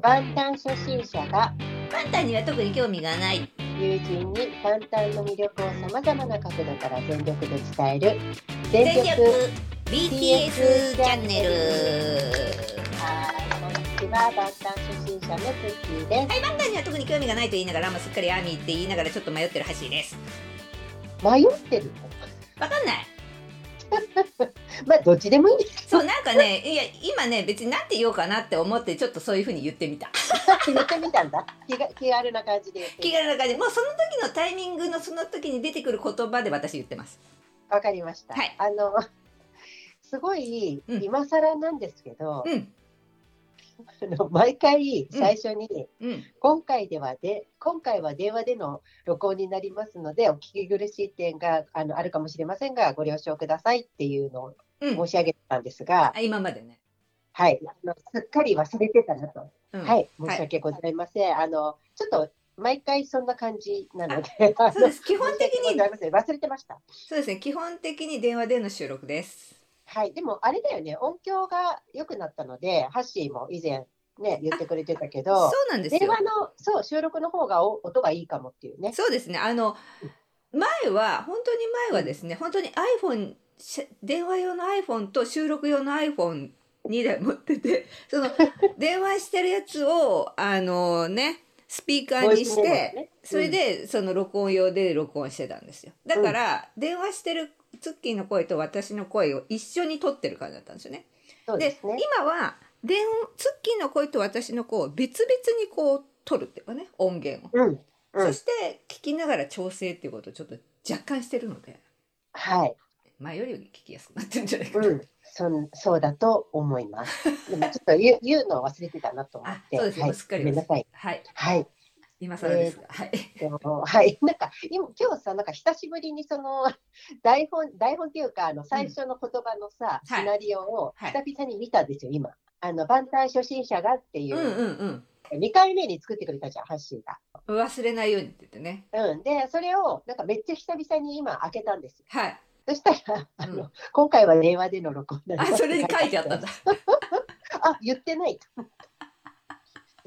万端初心者がパンタンには特に興味がない友人に万端の魅力をさまざまな角度から全力で伝える全全力力 BTS チャンネル。はいこんにちは。万端初心者のツッキーです。はいパンタンには特に興味がないと言いながらもうすっかりアーミーって言いながらちょっと迷ってるハッシーです。迷ってるの？わかんないまあどっちでもいい。そうなんかねいや今ね別になんて言おうかなって思ってちょっとそういうふうに言ってみた。言ってみたんだ。気が気軽な感じで気軽な感じ。もうその時のタイミングのその時に出てくる言葉で私言ってます。わかりました、はい。あのすごいうん。今更なんですけど、うん 毎回最初に、うん。今回ではで今回は電話での録音になりますのでお聞き苦しい点があのあるかもしれませんがご了承くださいっていうのをうん。申し上げてたんですが、あ今までね。はい。あのすっかり忘れてたなと、うん。はい。申し訳ございません、あのちょっと毎回そんな感じなのでそうです。基本的に 忘れてました。そうですね。基本的に電話での収録ですはいでもあれだよね音響が良くなったのでハッシーも以前ね言ってくれてたけそうどなんですよ。電話のそう収録の方がお音がいいかもっていうね。そうですね。あの前は本当に前はですね本当に iPhone し電話用の iPhone と収録用の iPhone 2台持っててその 電話してるやつをあのねスピーカーにして、ね。それでその録音用で録音してたんですよ。だから、電話してるツッキーの声と私の声を一緒に撮ってる感じだったんですよね。でそうですね今は電ツッキーの声と私の声を別々にこう撮るっていうかね音源を。うんうんそして聞きながら調整っていうことをちょっと若干してるのではい前より聞きやすくなってるんじゃないかな、うん、そんそうだと思います。でもちょっと言う言うのを忘れてたなと思って。あそうですよはい、すっかりごめんなさい。はいはい。今更ですが、はい。でもはい。なんか今今日さなんか久しぶりにその 台本台本っていうかあの最初の言葉のさ、はい。シナリオをはい。久々に見たんですよ、今。あの万端初心者がっていう。う、んうん2回目に作ってくれたじゃんハッシーが。うん忘れないようにって言ってね。うん、でそれをなんかめっちゃ久々に今開けたんですよ。はい。そしたらあの、うん今回は電話での録音になあそれに書いてあったんだ。あ、言ってないと。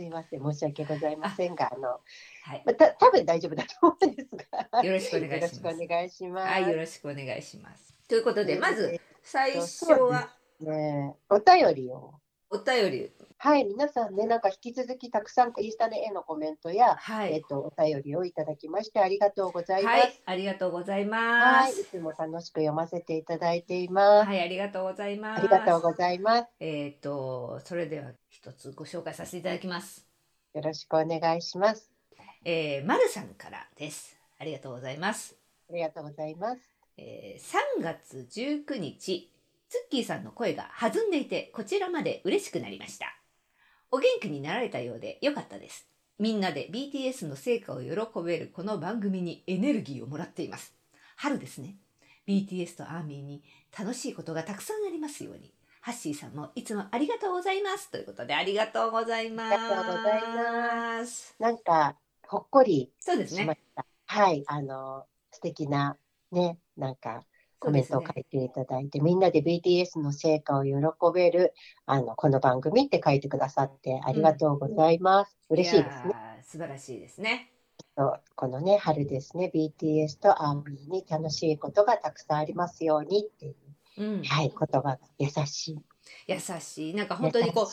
すいません、申し訳ございませんが、あの、はいまあ、た多分大丈夫だと思うんですが。よろしくお願いしますよろしくお願いします。はいよろしくお願いしますということでまずえ最初は？ーね、お便りを。お便りはい、皆さんね、なんか引き続きたくさんインスタで絵のコメントや、はいえっと、お便りをいただきましてありがとうございます。はいありがとうございまはい、いすつも楽しく読ませていただいています。はいありがとうございますありがとうございます。えっ、とそれでは一つご紹介させていただきますよろしくお願いします。えー、まるさんからです。ありがとうございます。ありがとうございます。えー、3月19日、ツッキーさんの声が弾んでいて、こちらまで嬉しくなりました。お元気になられたようでよかったです。みんなで BTS の成果を喜べるこの番組にエネルギーをもらっています。春ですね。BTS とアーミーに楽しいことがたくさんありますように。ハッシーさんもいつもありがとうございます。ということでありがとうございます。ありがとうございます。なんか、ほっこりそうですね。はい、あの、素敵なね、なんか、コメントを書いていただいて、みんなで BTS の成果を喜べる、あの、この番組って書いてくださってありがとうございます。嬉しいですね。素晴らしいですね。とこのね、春ですね、BTS とアーミーに楽しいことがたくさんありますようにっていう、うん、はい、言葉が優しい。優しい。なんか本当にこ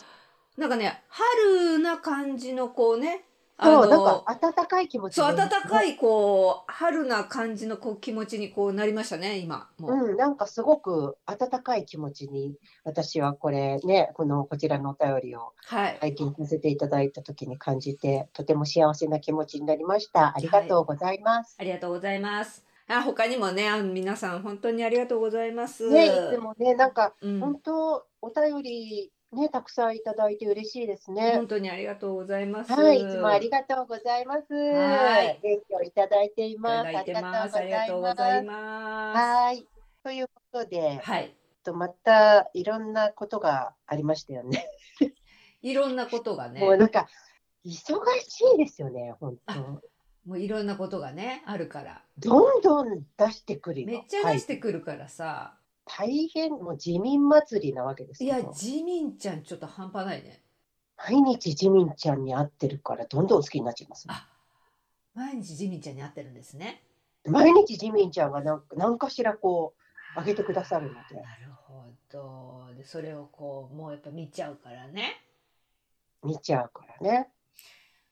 うなんかね春な感じのこうねあそう、のなんか温かい気持ちそうになりますね。温かいこう春な感じのこう気持ちにこうなりましたね今もう、うん、なんかすごく温かい気持ちに、私はこれね、このこちらのお便りをはい、拝見させていただいたときに感じて、とても幸せな気持ちになりました。ありがとうございます。ありがとうございますあ他にもねあの皆さん本当にありがとうございますね、いつもね、なんかうん、本当、お便りね、たくさんいただいて嬉しいですね。本当にありがとうございますはい、いつもありがとうございます。はい元気をいただいていいます。いてますありがとうございますはい。ということで、はいとまたいろんなことがありましたよね。いろんなことがねもうなんか忙しいですよね、本当。もういろんなことがねあるからどんどん出してくるよ。めっちゃ出してくるからさ、大変、もう自民祭りなわけですい。やジミンちゃんちょっと半端ないね毎日ジミンちゃんに会ってるからどんどん好きになっちゃいます。あ毎日ジミンちゃんに会ってるんですね。毎日ジミンちゃんがなんか何かしらこうあげてくださるのでなるほど。でそれをこうもうやっぱ見ちゃうからね。見ちゃうからね。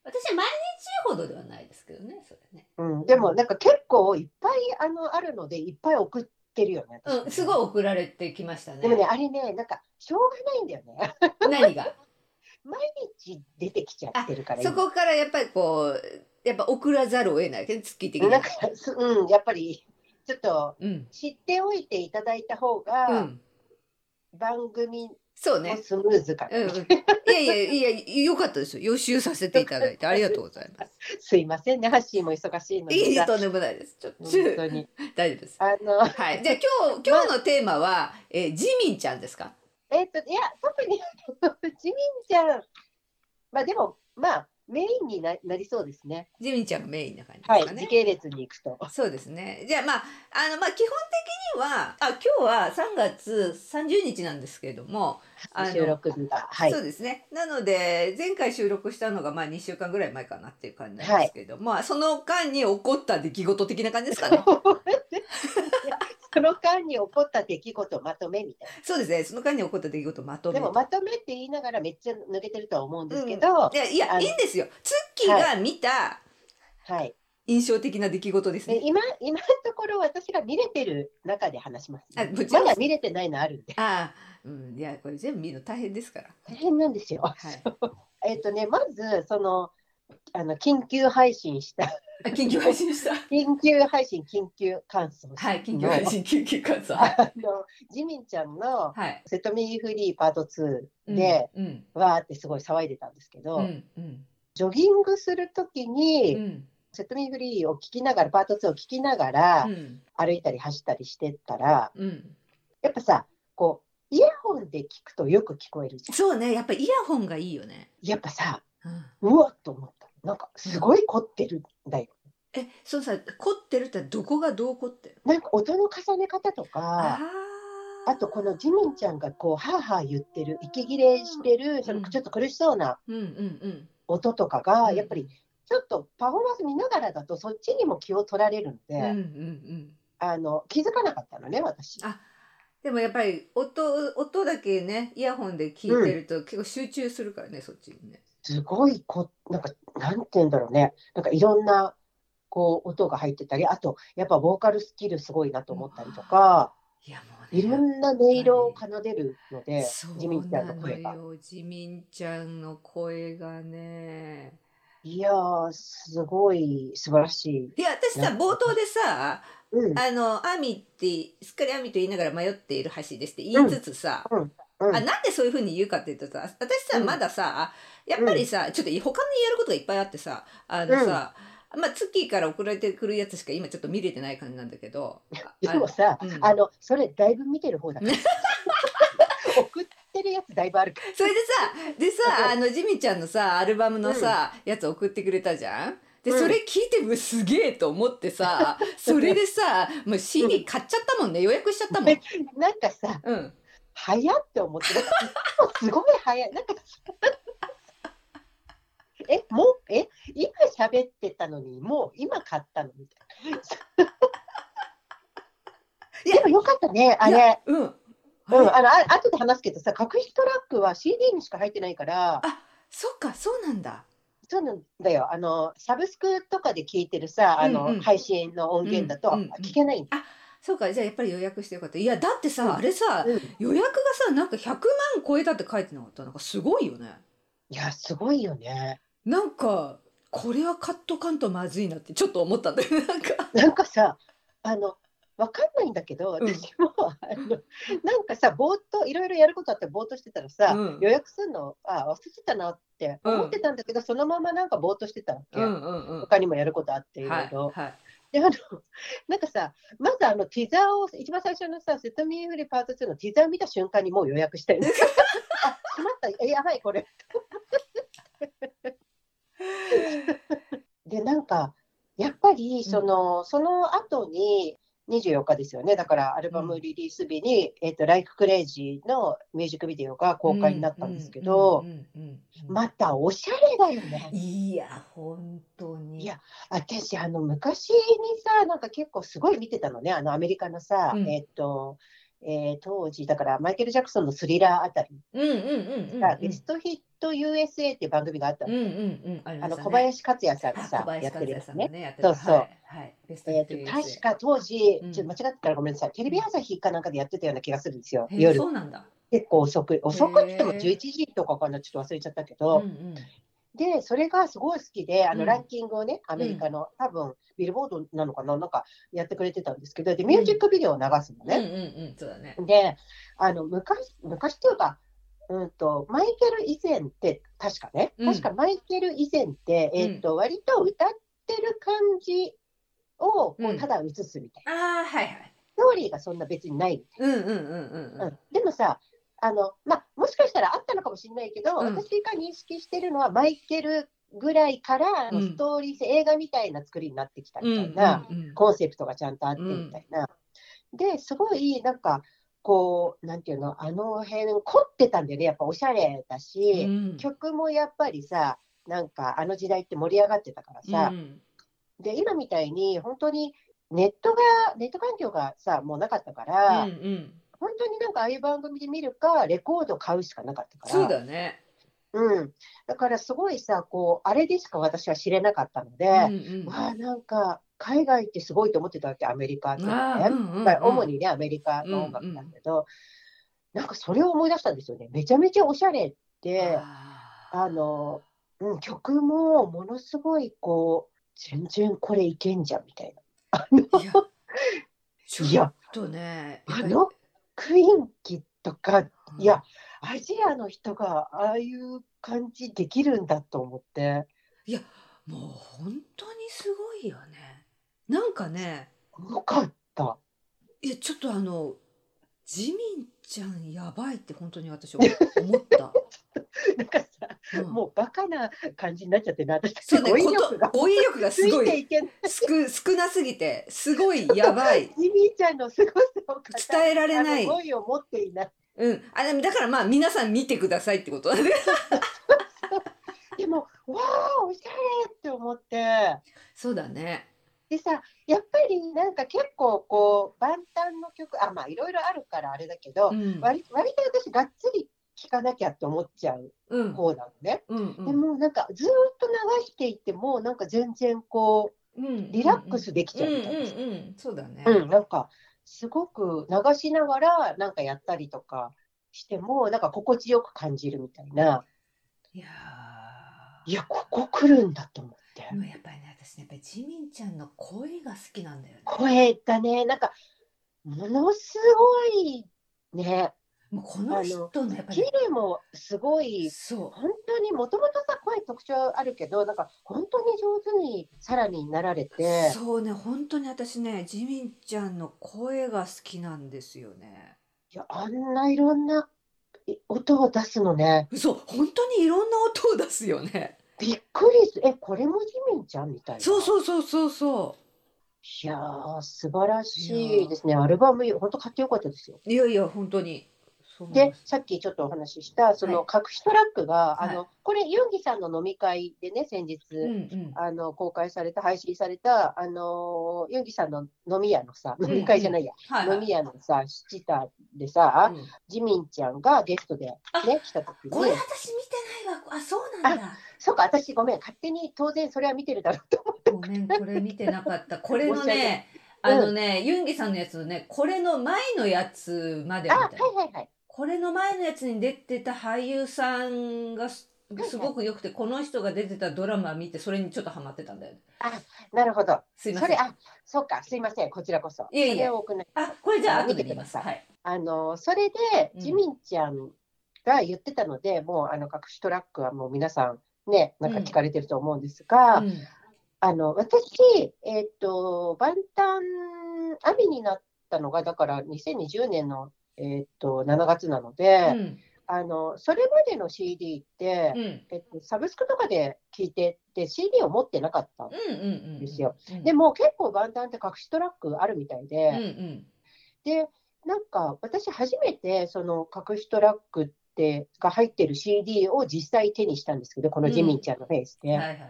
私は毎日ほどではないですけどね、それね。うん、でもなんか結構いっぱいあのあるのでいっぱい送ってるよね。私うん、すごい送られてきましたね。でもねあれねなんかしょうがないんだよね。何が？毎日出てきちゃってるからそこからやっぱりこうやっぱ送らざるを得ないけど月的になんかすうんやっぱりちょっとうん、知っておいていただいた方うがん、番組そうね。もスムーズかな、うんうん、いやいやいや良かったですよ予習させていただいてありがとうございます。すいませんねハッシーも忙しいのいいとんでもないです。ちょっと本当に大丈夫です。あのはい。じゃあ今日今日のテーマは、えージミンちゃんですか？えっといや特にジミンちゃんまあでもまあメインにななりそうですねジミンちゃんがメインな感じはいですかね。時系列に行くとそうですね。じゃあまああのまあ基本的にはあ今日は3月30日なんですけれども、あの収録日がはいそうですね。なので前回収録したのがまあ2週間ぐらい前かなっていう感じなんですけれども、まあその間に起こった出来事的な感じですかね。その間に起こった出来事まとめみたいそうですね。その間に起こった出来事をまとめなでもまとめって言いながらめっちゃ抜けてるとは思うんですけど、いやいやいいんですよ。ツッキーが見たはい印象的な出来事ですね。で今今のところ私が見れてる中で話します、あもちろんまだ見れてないのあるんでああ、うん、いやこれ全部見るの大変ですから。大変なんですよ。はい。えっとねまずそのあの緊急配信したあ 緊急配信した。緊急配信緊急感想はい、緊急配信緊急感想。あのジミンちゃんのはい。「セトミーフリーパート2で」うん、わーってすごい騒いでたんですけど、うん、うん、ジョギングするときに、うん、セトミーフリーを聞きながらパート2を聞きながら、うん、歩いたり走ったりしてたらうん。やっぱさこうイヤホンで聞くとよく聞こえる。そうね、やっぱイヤホンがいいよね。やっぱさうわっと思ったなんかすごい凝ってるんだよ。え、そうさ、凝ってるってどこがどう凝ってる。なんか音の重ね方とかああとこのジミンちゃんがこうハーハー言ってる息切れしてるそのちょっと苦しそうなうん、うん、うん。音とかがうんやっぱりちょっとパフォーマンス見ながらだとそっちにも気を取られるんで、うん、うん、うん。あの気づかなかったのね私。あでもやっぱり音音だけねイヤホンで聞いてると結構集中するからね、そっちにね。すごいこなんかなんて言うんだろうね。なんかいろんなこう音が入ってたりあとやっぱボーカルスキルすごいなと思ったりとか、いやもうねいろんな音色を奏でるのでそうジミンちゃんなのの声が。よジミンちゃんの声がねいやーすごい素晴らしい。いや私さ冒頭でさうん。あのアミってすっかりアミと言いながら迷っている橋ですって言いつつさ、うん。あなんでそういうふうに言うかっていうとさ私さうん。まださやっぱりさ、ちょっと他にやることがいっぱいあってさあのさ、まあ月から送られてくるやつしか今ちょっと見れてない感じなんだけどあ でもさ、うん。あのそれだいぶ見てる方だから送ってるやつだいぶあるか それでさでさあのジミちゃんのさアルバムのさ、やつ送ってくれたじゃん？でうん。それ聞いてうわすげえと思ってさ それでさもう CD 買っちゃったもんね予約しちゃったもん。らなんかさうん。早って思ってすごい早い。なんかえもうえ今喋ってたのにもう今買ったのみたいな。でもよかったねあいれ。やうん。うん、あのあ後で話すけどさ隠しトラックは CD にしか入ってないから。そっかそうなんだ。そうなんだよ。あのサブスクとかで聞いてるさあの、うんうん。配信の音源だとうんうんうん。聞けないんだ、そうかじゃあやっぱり予約してよかった。いやだってさ、うん。あれさうん。予約がさなんか100万超えたって書いてなかった？なんかすごいよね。いやすごいよねなんかこれは買っとかんとまずいなってちょっと思ったんだよ。なんか。なんかさあのわかんないんだけどうん。私も、あのなんかさぼーっといろいろやることあってぼーっとしてたらさ、うん。予約するのあ忘れてたなって思ってたんだけど、そのままなんかぼーっとしてたわけ、うんうんうん。他にもやることあっていろはいいろ。はい。であのなんかさまずあのティザーを一番最初のさ「セトミーフリーパート2」のティザー見た瞬間にもう予約したよね。あしまった。えやばいこれ。でなんかやっぱりその,、その後に24日ですよね。だからアルバムリリース日に「えっと Like Crazy」のミュージックビデオが公開になったんですけど、うんうんうんうん。またおしゃれだよね。いや、本当に。いや私、あの、昔にさ、なんか結構すごい見てたのね、あの、アメリカのさ、うん。えっと、えー当時、だからマイケル・ジャクソンのスリラーあたりうんうんうんうんが、ベストヒット USA っていう番組があったの。うんうんうん。ありまあの、小林克也さんがさ、やってるやつね。そうそうはい。はい。えー確か当時、うんちょっと間違ってたらごめんなさい、テレビ朝日かなんかでやってたような気がするんですよ、夜。そうなんだ。結構遅く、遅くって言ってもへー11時とかかな、ちょっと忘れちゃったけうんど、うん。で、それがすごい好きで、あうんのランキングをね、アメリカの、多分ビルボードなのかな、なんかやってくれてたんですけど、で、ミュージックビデオを流すのうんうんね。うん。そうだね。で、あの昔、昔っていうか、うんと、マイケル以前って、確かね、うん確かマイケル以前って、えっと、割と歌ってる感じをこうただ映すみたいな。ああ、はいはい。ストーリーがそんな別にないみたいうんうんうんうんな。ううんん、でもさ、あの、まあ、もしかしたらあったのかもしれないけど、うん私が認識してるのは、マイケルぐらいからストーリー性、映画みたいな作りになってきたみん。たいな、うんうんコンセプトがちゃんとあってみたいな。で、すごい、なんか、こう、なんていうの、あの辺、凝ってたんだよね。やっぱおしゃれだし、うん曲もやっぱりさ、なんかあの時代って盛り上がってたからさ、うんで、今みたいに本当にネットが、ネット環境がさ、もうなかったから、うんうん。本当になんかああいう番組で見るか、レコード買うしかなかったから。そうだね。うん。だからすごいさ、こう、あれでしか私は知れなかったので、うんうんわあ、なんか、海外ってすごいと思ってたわけ、アメリカってね。うんうんうんまあ主にね、アメリカの音楽だけど、なんかそれを思い出したんですよね。めちゃめちゃおしゃれで、あーあの、うん、曲もものすごいこう、全然これいけんじゃんみたいな。いや、ちょっとね、あのクインキとか、うんいや、アジアの人がああいう感じできるんだと思って、もう本当にすごいよね。なんかね、よかった。いやちょっとあのジミンちゃんやばいって本当に私思った。なんかさ、うんもうバカな感じになっちゃってね、私そうね、語彙力が語彙力がすごいてい。少 少なすぎてすごいやばいジミーちゃんのすごさを語伝えられない。語彙を持っていない。うん、あだからまあ皆さん見てくださいってことだね。でも、わあ、おしゃれって思って。そうだね。でさ、やっぱりなんか結構こう、万端の曲、あ、まあいろいろあるからあれだけど、うん。割割と私がっつり聴かなきゃって思っちゃううん。方なのね。うん。でもなんかずーっと流していても、なんか全然こうん、リラックスできちゃううんみたいなうんうん。そうだね。う、うん、なんかすごく流しながらなんかやったりとかしても、なんか心地よく感じるみたいな。いやいや、ここ来るんだと思ってやっぱりね私ねやっぱりジミンちゃんの声が好きなんだよね。声がね、なんか、ものすごいね、もうこの人のやっぱキりレもすごい、そ本当にもともとさ、声特徴あるけど、なんか本当に上手にさらになられうて、そうね本当に私ねジミンちゃんの声が好きなんですよね。いや、あんないろんない音を出すのね、そう本当にいろんな音を出すよね。びっくりする、え、これもジミンちゃんみたいな。そうそうそうそうそいやー、素晴らしいですね。アルバム、本当買ってよかったですよ。う。いやいや本当に。でさっきちょっとお話しした、そのはい隠しトラックが、はいあの、これ、ユンギさんの飲み会でね、先日、うんうん。あの公開された、配信された、あのユンギさんの飲み屋のさ、ん飲み会じゃないや、はいはい飲み屋のさ、シタでさ、うんジミンちゃんがゲストでねあ、来た時これに、私見てないわ。あそうなんだ。そうか、私ごめん、勝手に当然それは見てるだろうと思って。ごめんこれ見てなかった。これのねあのね、ユンギさんのやつのねこれの前のやつまであ、は見たはいはいはい。これの前のやつに出てた俳優さんがすごく良くて、この人が出てたドラマ見てそれにちょっとハマってたんだよね。なるほど。すいません。それ、あ、そうか、すいません、こちらこそ。いえいえあ、これじゃああ後で見ます。はい。あの、それで、うんジミンちゃんが言ってたので、もう、あの、隠しトラックはもう皆さん、ね、なんか聞かれてると思うんですが、うんあの、私、えっ、と、万端、アミになったのが、だから2020年の、えっ、と、7月なので、うんあの、それまでの CD って、うんえっと、サブスクとかで聞いてて、CD を持ってなかった。うんうんうんですよ。うんでも結構万端って隠しトラックあるみたいで、うんうんで、なんか私初めてその隠しトラックっってが入ってる CD を実際手にしたんですけど、このジミンちゃんのフェイスで。はいはいはい。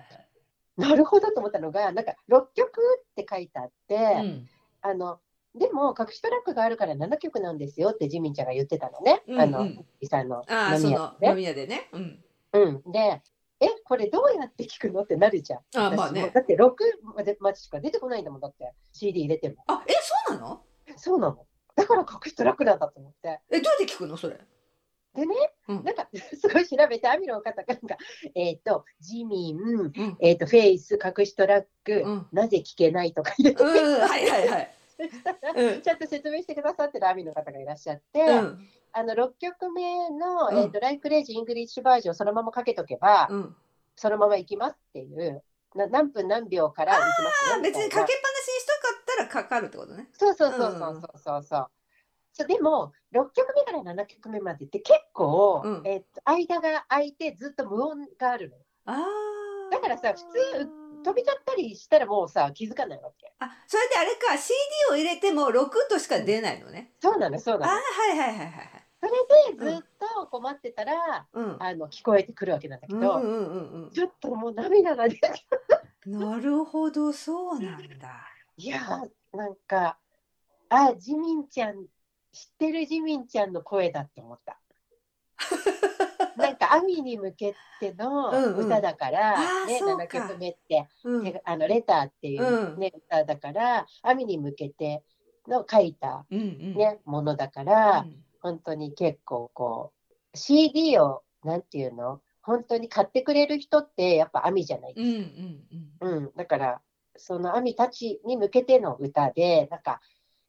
なるほどと思ったのが、なんか6曲って書いてあって、うんあのでも隠しトラックがあるから7曲なんですよってジミンちゃんが言ってたのね、うんあのうんイさんのああ、そ飲み屋での飲。み屋でね。うん。うん、で、え、これどうやって聞くのってなるじゃん。あまあねだって6までまでしか出てこないんだもん、だって CD 入れても。あ、え、そうなの？そうなの。だから隠しトラックなんだと思って。え、どうやって聞くのそれ？でね、うんなんか すごい調べて、 ARMY の方がなんか、えっ、と、ジミン、うん。えっ、と、 FACE、隠しトラック、うん。なぜ聞けないとか入れて、うん、はいはいそしたら、ちゃんと説明してくださってる ARMY の方がいらっしゃって、うん、あの6曲目の、えー、 Like Crazy English Version そのままかけとけば、そのままいきますっていうな何分何秒からいきます別にかけっぱなしにしたかったらかかるってことね。そうそうそうそうそうそうそう、でも6曲目から7曲目までって結構、うん、えー、間が空いてずっと無音があるのだからさ普通飛びちゃったりしたらもうさ気づかないわけあ、それであれか、CD を入れても6としか出ないのね。そうなのそうなのはいはいはいはいはい。それでずっと困ってたら、うん。あの聞こえてくるわけなんだけど、うんうんうんちょっともう涙が出。なるほど、そうなんだ。いやーなんかあジミンちゃん知ってるジミンちゃんの声だって思った。なんかアミに向けてのうんうん歌だから、ね、そうか7曲目って、うん。手あのレターっていう、ね歌だからアミに向けての書いた、うんうん。ねものだから、うん本当に結構こう CD をなんていうの本当に買ってくれる人ってやっぱアミじゃないうんうんうん。うん、だから、そのアミたちに向けての歌で、なんか、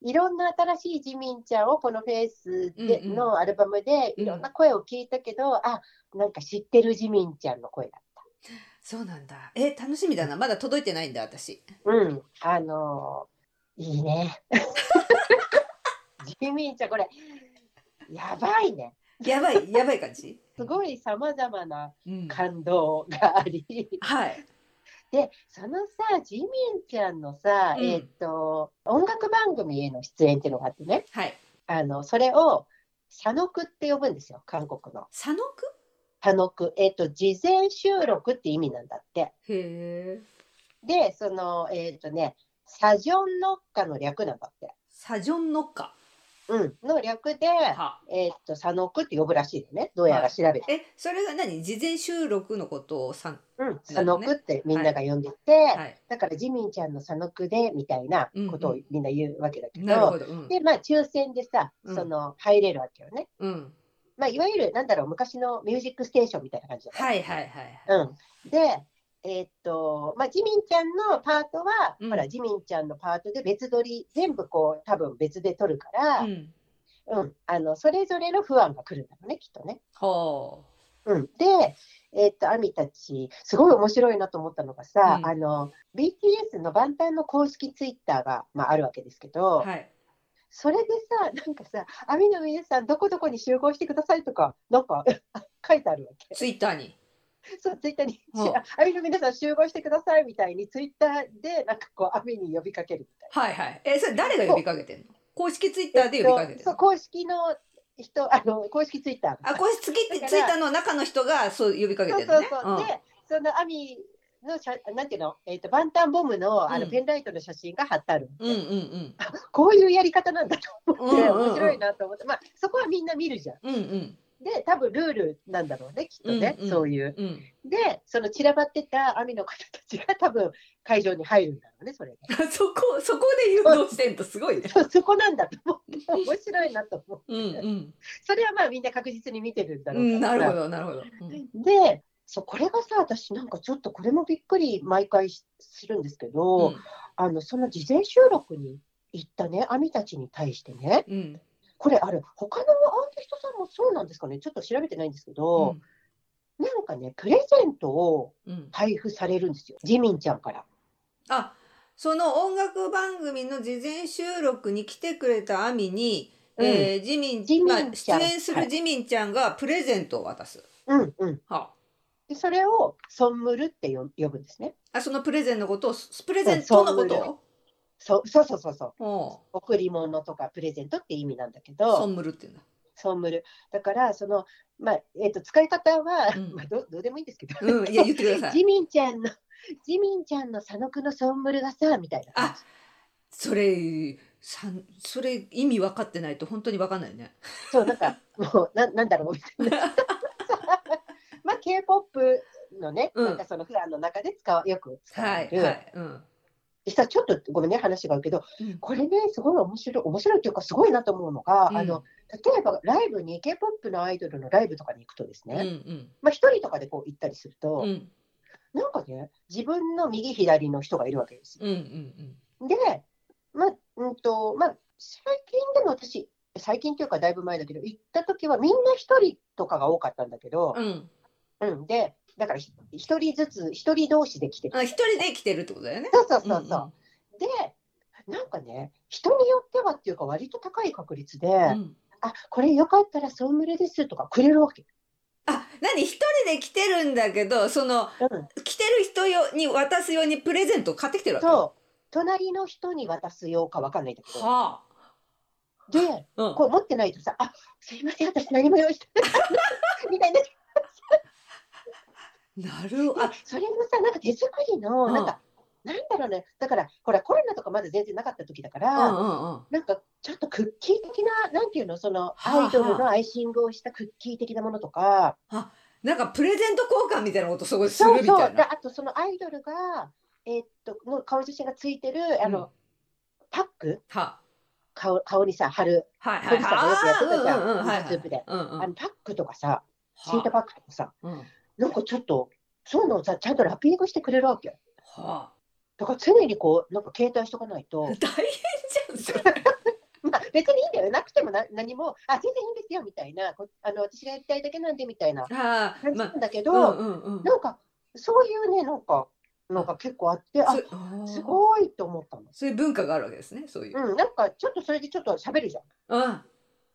いろんな新しいジミンちゃんをこのフェイスで、うんうんのアルバムでうんいろんな声を聞いたけど、あなんか知ってるジミンちゃんの声だっそうなんだ。え、楽しみだな。まだ届いてないんだ、私。た。うん、あのーいいね。ジミンちゃん、これ、やばいね。やばい、やばい感じ。すごいさまざまなうん。感動があり、はい。で、そのさ、ジミンちゃんのさ、うんえーっと、音楽番組への出演っていうのがあってね、はい。あの、それを、佐野区って呼ぶんですよ、韓国の。佐野区佐野区。えっ、と、事前収録って意味なんだって。へえ。で、その、えっ、とね、サジョンノッカの略なんだって。サジョンノッカ。うん。の略で、は。えっ、と、佐野区って呼ぶらしいのね。どうやら調べて。え、それが何？事前収録のことをさん。うん。佐野区ってみんなが呼んでて、はい。だからジミンちゃんの佐野区で、みたいなことをみんな言うわけだけど。で、まあ、抽選でさ、うんその、入れるわけよね。うん。まあ、いわゆる、なんだろう、昔のミュージックステーションみたいな感じだね。はいはいはいはい。うん、で、えーっと、まあ、ジミンちゃんのパートは、うんほら、ジミンちゃんのパートで別撮り、全部こう、多分別で撮るから、ううん、ん。あの、それぞれの不安が来るんだろうね、きっとね。はうん、で、えーっと、アミたち、すごい面白いなと思ったのがさ、うんあの、BTS の万端の公式ツイッターが、まあ、あるわけですけあ。ど、はい。それでさ、なんかさ、アミの皆さん、どこどこに集合してくださいとか、なんか 書いてあるわけ。ツイッターに。そう、ツイッターに、うんアミの皆さん集合してくださいみたいに、ツイッターで、なんかこう、アミに呼びかけるみたいはいはい。え、それ誰が呼びかけてんの？公式ツイッターで呼びかけてんそう、の公式の人、あの、公式ツイッターが。あ、公式ツイッターの中の人がそう呼びかけそうてんのね。そうそう。で、そのアミの写、なんていうの、えっ、と、バンタンボムの、あの、うんペンライトの写真が貼ってある。うんうんうん。こういうやり方なんだと思って、うんうんうん面白いなと思って、まあ、そこはみんな見るじゃん。うんうんで、多分ルールなんだろうね、きっとね、うんうんそういう。うん。で、その散らばってたアミの方たちが多分会場に入るんだろうね、それで。そこ、そこで誘導してんとすごいね。そうそこなんだと思って、面白いなと思って。うんうん。それはまあみんな確実に見てるんだうろうからん、なるほど、なるほど。うんで、そうこれがさ、私なんかちょっとこれもびっくり毎回しするんですけど、あのその事前収録に行ったね、アミたちに対してね、うん。これあれ、他のアーティストさんもそうなんですかね、ちょっと調べてないんですけうど、ん。なんかね、プレゼントをうん。配布されるんですよ、ジミンちゃんから。あ、その音楽番組の事前収録に来てくれたアミに、うんえー、ジミン、ジミンまあ、出演すはいるジミンちゃんがプレゼントを渡す。うんうん。はでそれをソンムルって呼呼ぶんですね。あ、そのプレゼンのことを、プレゼントのことそうそうそうそうそう。を、贈り物とかプレゼントって意味なんだけソど、ンムルっていうんだ。ソンムル。だから、その、まあ、えっ、と、使い方は、うんまあど、どうでもいいんですけど。うん、いや、言ってください。ジミンちゃんの、ジミンちゃんの佐野くのソンムルがさ、みたいな感じ。それ、さん、それ意味分かってないと本当に分かんないね。そう、なんか、もう、ななんだろう、みたいな。まあ、K-POP のね、うんなんかその普段の中で使う、よく使わはい。はい、うん。でさ、ちょっとごめんね、話があるけど、うん。これね、すごい面白い、面白いっていうか、すごいなと思うのが、うん。あの、例えばライブに、K-POP のアイドルのライブとかに行くとですうん、うね、ん、まあ、一人とかでこう行ったりすると、うん、なんかね、自分の右左の人がいるわけですよ。うん、うん、で、まあ、うんと、まあ、最近でも私、最近というかだいぶ前だけど、行った時はみんな一人とかが多かったんだけど、うん。うん、で、だからひ一人ずつ、一人同士で来てる。あ、一人で来てるってことだよね。そうそうそうそう。で、なんかね、人によってはっていうか、割と高い確率で、うん。うん。あこれよかったらソンムレですとかくれるわけ。あ、何？一人で来てるんだけど、そのうん、来てる人よに渡すようにプレゼントを買ってきてるわけ？そう、隣の人に渡すようかわかんないんだけど、はで、あ。うん。こう持ってないとさ、あすいません、私何も用意してない みたいな。なるほど。あ、それもさ、なんか手作りの、うんなんか、なんだろうね、だから、ほら、コロナとかまだ全然なかった時だかうら、んうんうん。なんかちょっとクッキー的な、なんていうの、そのはあアイドルのアイシングをしたクッキー的なものとか、なんかプレゼント交換みたいなことすごいするそうそう、でみたいな。あとそのアイドルが、えーっと、の顔写真がついてる、あの、うんパック？は。顔顔にさ、貼る、はいはいさんがよくやってたじゃんうんうんスープでうんうん。あのパックとかさ、シートはパックとかさ、あ。うん。なんかちょっと、そういうのをさ、ちゃんとラッピングしてくれるわけよ。はだから常にこう、なんか携帯しとかないとあ。大変じゃん、それ。まあ別にいいんだよ、なくてもな何も、あ、全然いいんですよみたいな、こあの私がやりたいだけなんでみたいなああ、感じまなんだけど、あ、うんうんうん。なんかそういうね、なんか、なんか結構あって、あすごいと思ったの。そういう文化があるわけですね、そういう。うん、なんかちょっとそれでちょっと喋るじゃん。うん。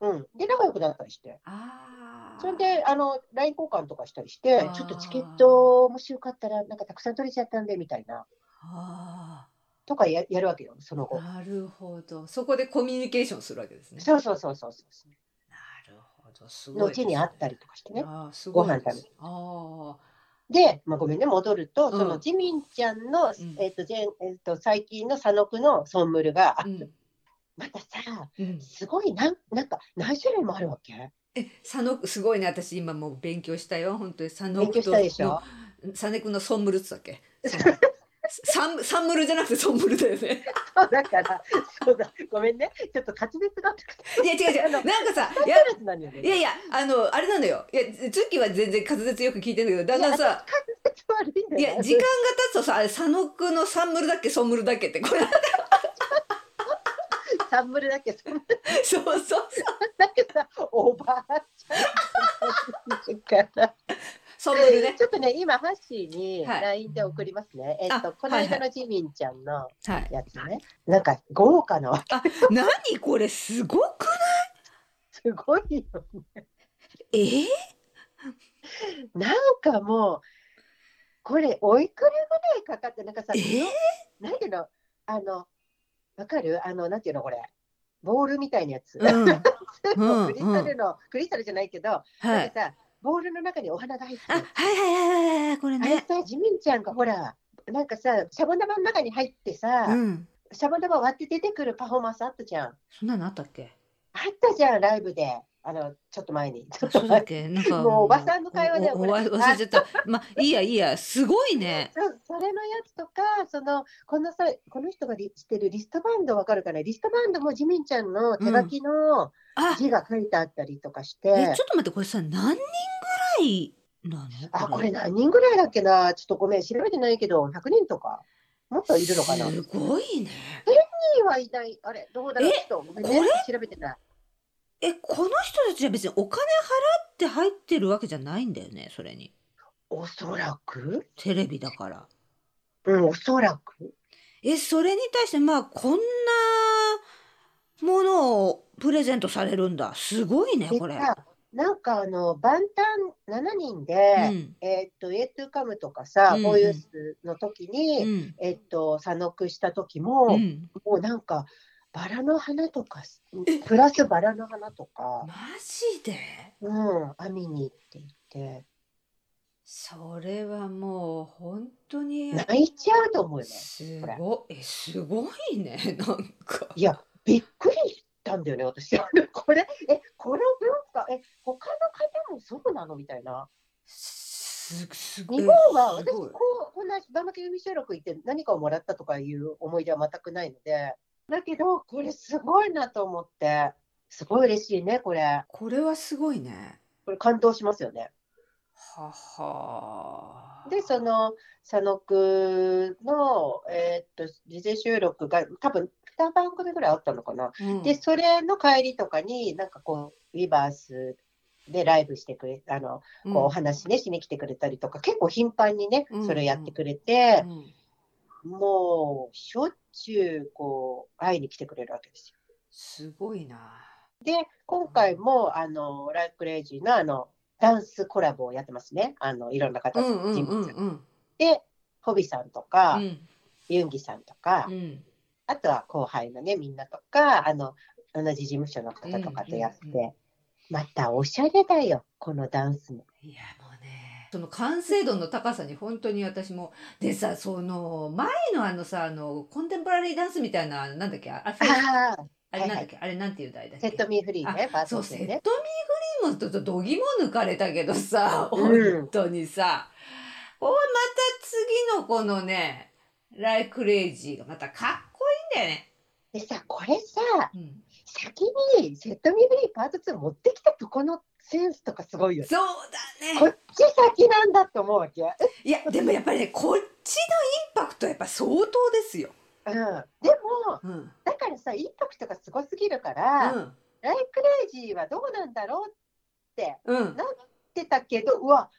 うん、で、仲良くなったりして。ああ。それで、あの、LINE 交換とかしたりしてちょっとチケット、もしよかったら、なんかたくさん取れちゃったんで、みたいな、あとかややるわけよ、そのあ、後。なるほど。そこでコミュニケーションするわけですね。そうそうそうそうそう。なるほど、すごいね。後に会ったりとかしてね。ああ、すごい。ご飯食べあで、まあ、ごめんね、戻ると、うんそのジミンちゃんの、んえっと前えっと最近の佐野区のソンムルが、あ。うん。またさ、うん。すごいなん、なんか何種類もあるわけえ、佐野区すごいね。私今もう勉強したよ。本当に佐野勉強したでしょ？佐野区のソンムルっつったっけ。サンサンムルじゃなくてソンムルだよね。だから、そうだ、ごめんね、ちょっと滑舌がいや違う違う。なんかさ、いや。いやいやあのあれなんだよ。いやツッキーは全然滑舌よく聞いてんだけど、だんだんさ。いや、時間が経つとさあれ佐野区のサンムルだっけ？ソンムルだっけってこれサンムルだけ、そんなそうそうそうだけさ、おばあちゃんから。ソンムルねちょっとね、今、ハッシーにはい LINE で送りますね。えっと、あこの間はいのジミンちゃんのはいやつね。なんか、豪華なわけ。あ何これすごくすごいよ。え？ー、なんかもう、これ、おいくらぐらいかかって、なんかさ、え？ーなんていうの、あの、わかる？あの、なんていうの、これ。ボールみたいなやつ。クリスタルの、クリスタルじゃないけど、はいさ、ボールの中にお花が入ってある。はいはいはいはいはいこれあれねさ、ジミンちゃんがほら、なんかさ、シャボン玉の中に入ってさ、うんシャボン玉割って出てくるパフォーマンスあったじゃん。そんなのあったっけあったじゃん、ライブで。あの、ちょっと前に。ちょっそうだけ？なんかもうおばさんの会話だよこれ。忘れちゃった。まあいいやいいや。すごいね。それのやつとか、その、このさ、この人がリしてるリストバンドわかるかな？リストバンドもジミンちゃんの手書きのあ。字が書いてあったりとかして、えちょっと待ってこれさ何人ぐらいなの？あ、これ何人ぐらいだっけな？ちょっとごめん、調べてないけど、100人とか、もっといるのかな？すごいね。人はいない。あれ、どうだろう？えちょっとごめんね。調べてない。えこの人たちは別にお金払って入ってるわけじゃないんだよねそれに。おそらく？テレビだから。うん、おそらく。えそれに対してまあこんなものをプレゼントされるんだ。すごいねでこれ。さなんかあの、万端7人で、うん。えーっと、エイトゥカムとかさ、うんフォーユースの時に、うん。えっと、佐野くした時も、うん。もうなんか、バラの花とか、プラスバラの花とか、マジで？うん、編みに行っていて、それはもう本当に。泣いちゃうと思うよね。すごい。えすごいねなんか。いや、びっくりしたんだよね、私。これ、え、この文化、え、他の方もそうなのみたいな。すすごい日本は私、こう、こんな万馬記組収録行って何かをもらったとかいう思い出は全くないので、だけど、これすごいなと思って、すごい嬉しいね、これ。これはすごいね。これ感動しますよね。はは。で、その佐野くの、えーっと事前収録が多分2番組ぐらいあったのかな。うん。で、それの帰りとかに、なんかこう、ウィバースでライブしてくれ、あの、こうお話ね、しに来てくれたりとか、結構頻繁にねうん、それやってくれて。う、ん。もう、しょっちゅう、こう、会いに来てくれるわけですよ。すごいなで、今回も、あの、ライクレイジーの、あの、ダンスコラボをやってますね。あの、いろんな方、うんうん人物うんうんで、ホビさんとか、うんユンギさんとか、うんあとは後輩のね、みんなとか、あの、同じ事務所の方とかとやって、うんうんうまたおしゃれだよ、このダンスも。いやその完成度の高さに本当に私もでさその前のあのさあのコンテンポラリーダンスみたいななんだっけああああ、あれなんだっけ、あれなんていう題だっけセットミーフリーね、パーそうセットミー。フリーもちょっとどぎも抜かれたけどさうん本当にさ、おまた次のこのねライクレイジーがまたかっこいいんだよね。でさ、これさ、うん先にセットミーフリーパート2持ってきたとこのセンスとかすごいよね。そうだねこっち先なんだと思うわけ。いやでもやっぱりねこっちのインパクトはやっぱ相当ですよ。うん。でも、うんだからさ、インパクトがすごすぎるかうら、んライクレイジーはどうなんだろうってうんなってたけど、うわ、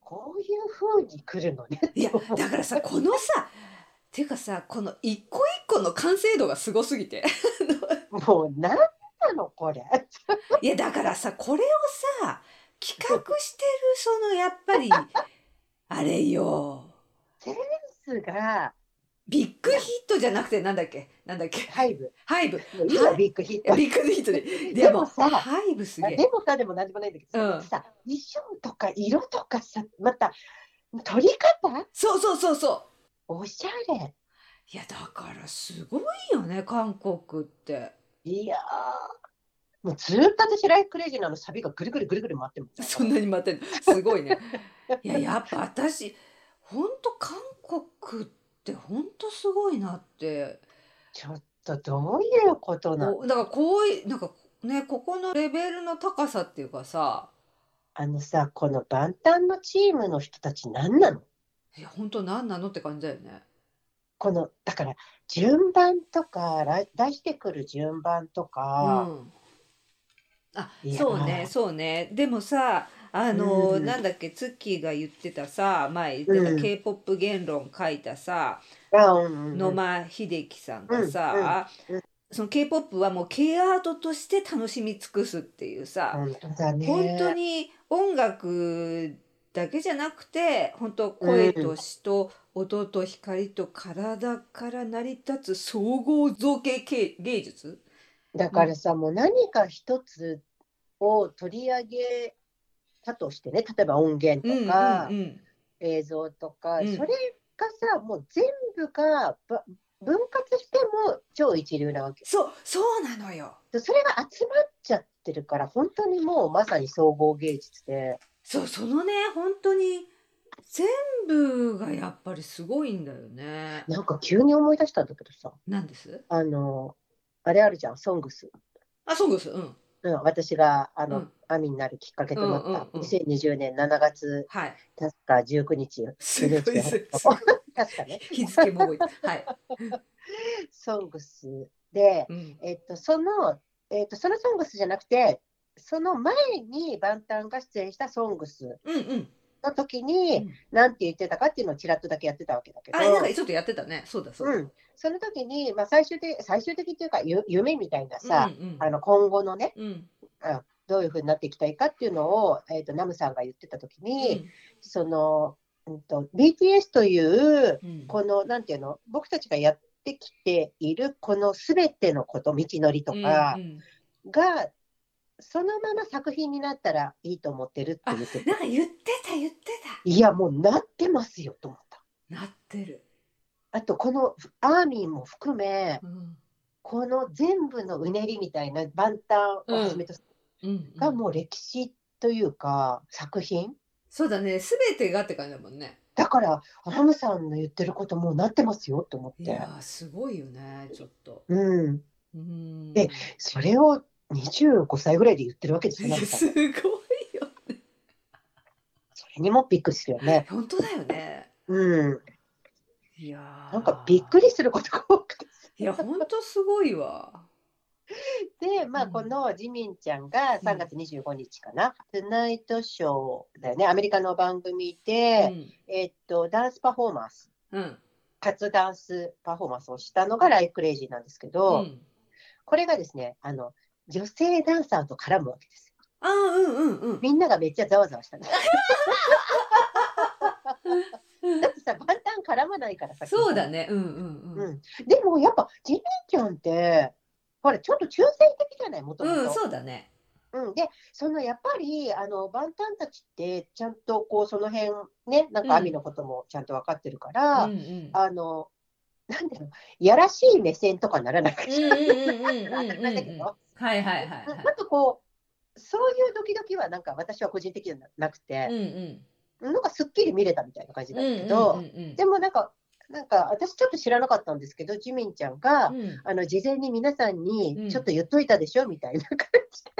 こういう風に来るのね。いやだからさこのさっていうかさこの一個一個の完成度がすごすぎて もう、なんなの、これ。いやだからさこれをさ企画してるそのやっぱり あれよ。センスが、 Big Hit じゃなくてなんだっけ？なんだっけ？ HYBE。HYBE。もういいよ、 Big Hit。Big Hit で。でもさ HYBE すげえ。でもさ、でも何でもないんだけどさ、うん。さ衣装とか色とかさ、また、撮り方？そうそうそうそおしゃれ。ういやだからすごいよね韓国っていやー、もうずーっと私、ライクレイジーのあのサビがぐるぐるぐるぐる回ってます。そんなに待ってんの？すごいね。いややっぱ私ほんと韓国ってほんとすごいなって。ちょっとどういうことなの？だからこういうなんかねここのレベルの高さっていうかさ。あのさ、この万端のチームの人たち何なの？いや本当何なのって感じだよね。この、だから、順番とか、ら出してくる順番とうか、ん、あそうねそうね。でもさあの、うん。なんだっけツッキーが言ってたさ前言ってたうん。K p o p 言論書いたさ、あうん野間秀樹さんがさ、うんうん。その k p o p はもう K アートとして楽しみ尽くすっていうさ、本当だね。本当に音楽だけじゃなくて本当声と詩と音と光と体から成り立つ総合造形芸芸術？だからさ、もう何か一つを取り上げたとしてね、例えば音源うんうんとかうん。映像とか、うん。それがさ、もう全部がば分割しても超一流なわけ。そうそうなのよ。でそれが集まっちゃってるから、本当にもうまさに総合芸術で、そうそのね本当に全部がやっぱりすごいんだよね。なんか急に思い出したんだけどさ、なんです？あの、あれあるじゃん、ソングス。あそうですうん。うん、私があの、うん。アミになるきっかけとなった、うんうんうん2020年7月、はい。確か19日、すごいです。NHK 確かね、日付も覚えて。はい、ソングスで、うん、えっと、その、えっと、そのソングスじゃなくて、その前に万端が出演したソングスうんうん。の時に、うん。なんて言ってたかっていうのをちらっとだけやってたわけだけど、あなんかちょっとやってたね。そうだそうだ、うん、その時に、まあ、最終的最終的っていうか、ゆ夢みたいなさ、うんうん。あの今後のね、うん。どういうふうになっていきたいかっていうのを、えっとナムさんが言ってた時に、その、うんと、BTS という、うん。この、なんていうの、僕たちがやっってきているこのすべてのこと、道のりとかうんうん。が、そのまま作品になったらいいと思ってるってあ言っててなんか言ってた言っていや、もうなってますよと思った。たなってる、あと、このアーミーも含め、うん。この全部のうねりみたいな万端をはじめとすうんうんがもう歴史というか作品。そうだね。全てがって感じだもんね。だからハムさんの言ってることもうなってますよと思って。いやーすごいよねちょっと。うん。うん。でそれを25歳ぐらいで言ってるわけですよすごいよそれにもびっくりするよね。本当だよね。うん。いやー。なんかびっくりすることが多くて。いや本当すごいわ。でまあうん。このジミンちゃんが3月25日かな「トゥナイトショー」だよね。アメリカの番組で、えっとダンスパフォーマンス。うん。ダンスパフォーマンスをしたのがライフクレイジーなんですけど、うん。これがですね、あの、女性ダンサーと絡むわけですよ。あーうんうんうんみんながめっちゃざわざわしたん。だってさ、万端絡まないからさ。そうだねうんうんううんん。でもやっぱ、ジミンちゃんって、ほら、ちょっと中性的じゃない、もともうんと。そうだねうん。で、そのやっぱり、あの、万端たちって、ちゃんとこう、その辺、ね、なんか、アミのこともちゃんと分かってるから、うんうんあの、なんだろう、やらしい目線とかならない。うんうんだけど。はいはいはいはい。なんかこう、そういうドキドキはなんか私は個人的じゃなくうんて、うん。なんかすっきり見れたみたいな感じなんだけうど、んうんうん。でもなんか、なんか私ちょっと知らなかったんですけど、ジミンちゃんが、うん。あの事前に皆さんうん。にちょっと言っといたでしょ、みたいな感じで、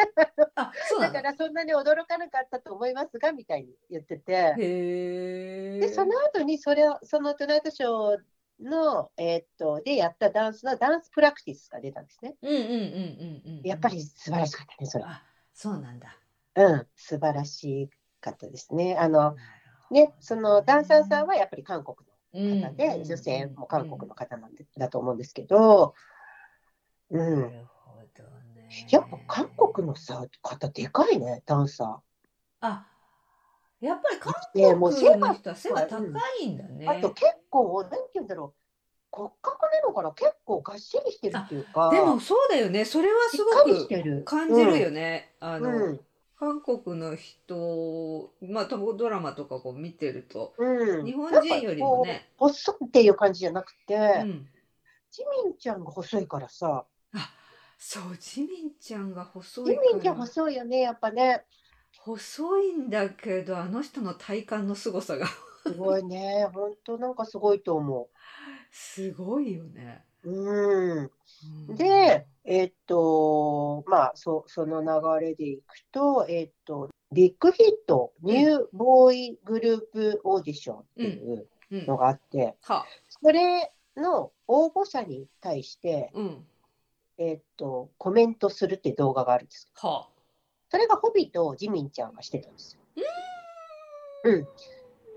だからそんなに驚かなかったと思いますがみたいに言ってて、でその後にそれをそのトゥナイトショーの、えーっとでやったダンスのダンスプラクティスが出たんですね。うんうんうんうんうんやっぱり素晴らしかったね、それ。あそうなんだ。うん、素晴らしかったですね。あのね、そのダンサーさんはやっぱり韓国の方で、うん女性も韓国の方なんで、だと思うんですけど、う、なんるほどね。やっぱ韓国のさ方でかいね、ダンサあやっぱり韓国の人は背が高いんだね。ー。あと結構、なんて言うんだろう、骨格なのかな、結構がっしりしてるっていうか、でもそうだよね。それはすごく感じるよね、あの、うん、韓国の人まあドラマとかこう見てると。うん、日本人よりもね。細いっていう感じじゃなくて、うん。ジミンちゃんが細いからさ、そうジミンちゃんが細ジいから。ミンちゃん細いよね、やっぱね。細いんだけどあの人の体幹の凄さが。すごいね、本当なんかすごいと思すごいよね。う。うん。うん。で、えっと、まあ、そその流れでいくと、えっと、 Big Hit、ニューボーイグループオーディションっていううん、のがあって、はそれの応募者に対して、うん。えっと、コメントするって動画があるんです。はそれがホビとジミンちゃんがしてたんですよ。うん。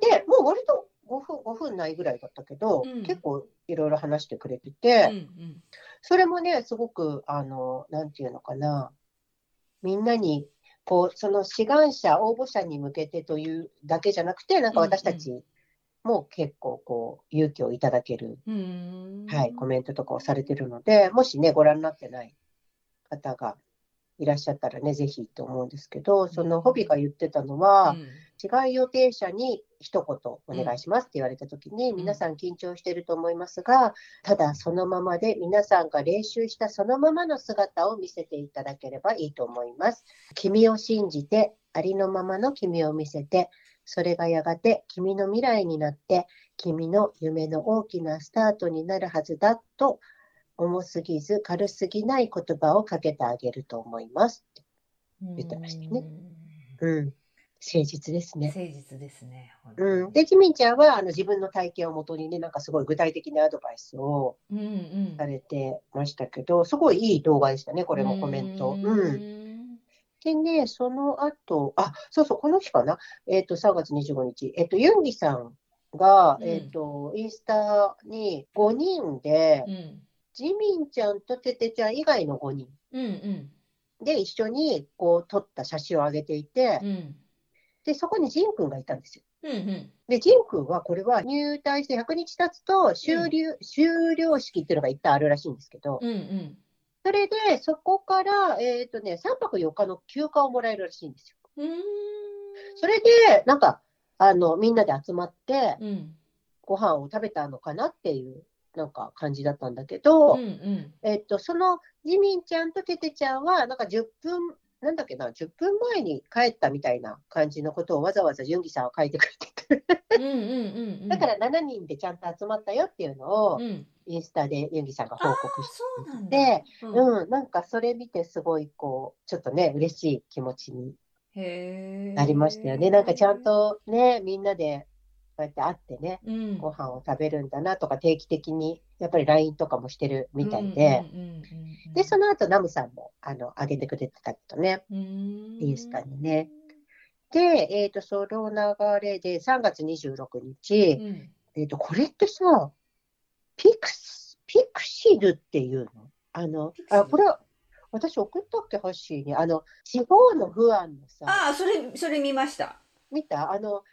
で、もう割と5分、5分ないぐらいだったけど、うん。結構いろいろ話してくれてうて、んうん。それもね、すごく、あの、なんていうのかな、みんなに、こう、その志願者、応募者に向けてというだけじゃなくて、なんか私たちも結構、こう、勇気をいただける、うーん。はい、コメントとかをされてるので、もしね、ご覧になってない方がいらっしゃったらね、ぜひと思うんですけど、そのホビが言ってたのは、うん。志願予定者に一言お願いしますって言われたときに、ん。皆さん緊張してると思いますが、ただそのままで皆さんが練習したそのままの姿を見せていただければいいと思います。君を信じて、ありのままの君を見せて、それがやがて君の未来になって、君の夢の大きなスタートになるはずだと、重すぎず軽すぎない言葉をかけてあげると思います。言ってましたね。うん、誠実ですね。誠実ですね。うん、で、ジミンちゃんはあの自分の体験をもとにね、なんかすごい具体的なアドバイスをうんうん。されてましたけど、すごいいい動画でしたね、これもコメント。ううん、んでね、その後、あ、そうそう、この日かな、えっ、と、3月25日、えっ、と、ユンギさんが、うん。えっ、と、インスタに5人で、うんジミンちゃんとテテちゃん以外の5人うんうんで一緒にこう撮った写真を上げていて、うんで、そこにジンくんがいたんですよ。うんうん。で、ジン君はこれは入隊して100日経つと終了、終了式っていうのが一旦あるらしいんですけど、うんうん。それでそこから、えっ、とね、3泊4日の休暇をもらえるらしいんですよ。うーん。それで、なんか、あの、みんなで集まって、うん。ご飯を食べたのかなっていう、なんか感じだったんだけど、うんうん。えっと、そのジミンちゃんとテテちゃんは、なんか10分、なんだっけな、10分前に帰ったみたいな感じのことをわざわざ純喜さんは書いてくれてて、うんうんうんうん。だから7人でちゃんと集まったよっていうのをう、ん。インスタで純喜さんが報告しそうなんだ。て、うんうん、なんかそれ見てすごいこう、ちょっとね、嬉しい気持ちに。なりましたよね。なんかちゃん。とね、みんなでこうやって会ってね、うん。ご飯を食べるんだなとか定期的にやっぱり LINE とかもしてるみたいで。で、その後ナムさんもあの上げてくれてたけどね。インスタにね。で、えっ、と、その流れで3月26日、うん。えっ、と、これってさ、ピクス、ピクシルっていうの？あのあ、これは、私送ったっけ、ハッシーに？あの、地方の不安のさ、ああ、それ、それ見ました。見た？あの、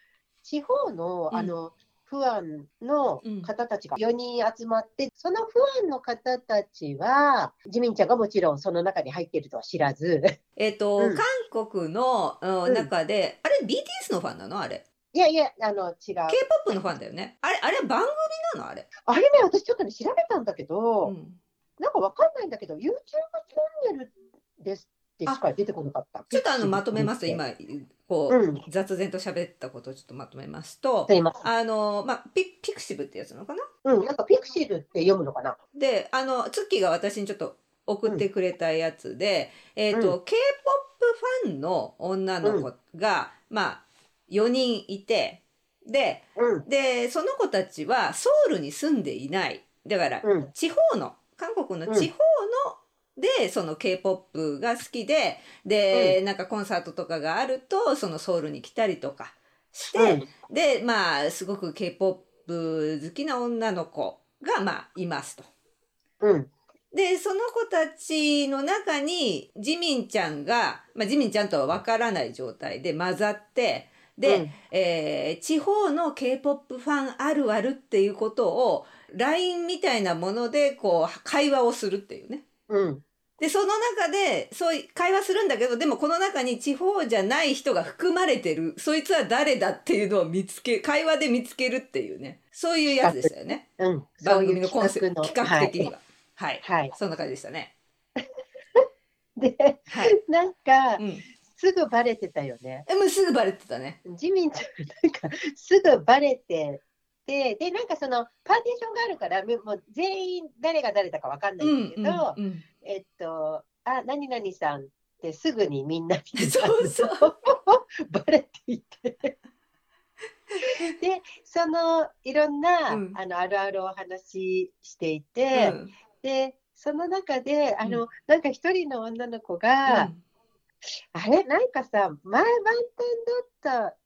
地方の、うんあの、不安のうん方たちが4人集まって、その不安の方たちは、ジミンちゃんがもちろんその中に入っているとは知らず、えっと、うん韓国のうんうん中で、あれ BTS のファンなの？あれ。いやいや、あの、違う。K-POP のファンだよね。あれ、あれ番組なの？あれ。あれね、私ちょっとね、調べたんだけど、うんなんかわかんないんだけど、YouTube チャンネルですってしか出てこなかった。ちょっとあの、まとめます今、こうう、ん。雑然と喋ったことをちょっとまとめますとす。あの、まあ、ピピクシブってやつなのかな？うん、なんかピクシルって読むのかな？で、あの、ツッキーが私にちょっと送ってくれたやつで、えっ、と、う K-POP ファンの女の子が、まあ、4人いて、で、うん、で、その子たちはソウルに住んでいない。だから、うん、地方の、韓国の地方の、で、その K-POP が好きで、で、なんかコンサートとかがあると、そのソウルに来たりとかして、で、まあ、すごく K-POP 好きな女の子が、まあ、いますと。うん、うん、で、その子たちの中に、ジミンちゃんが、まあ、ジミンちゃんとはわからない状態で混ざって、で、うん。えー地方の K-POP ファンあるあるっていうことを、LINE みたいなもので、こう、会話をするっていうね。うん、で、その中で、そういう会話するんだけど、でもこの中に地方じゃない人が含まれてる、そいつは誰だっていうのを見つけ、会話で見つけるっていうね。そういうやつでしたよね。うん。番組のコンセプト、企画的には。はい。はい。はい。そんな感じでしたね。で、はい。なんかう、ん。すぐバレてたよね。え、もうすぐバレてたね。ジミンちゃん、なんか、すぐバレてて、で、なんかその、パーテーションがあるから、みもう全員誰が誰だかわかんなうんんだけど、うんうん。えっと、あ、何々さんってすぐにみんなにそうそう。バレていて。で、そのいろんな、うん。あのあるあるをお話ししていて、うん。で、その中で、あの、うなんか一人の女の子が、あれ？なんかさ、前満点だった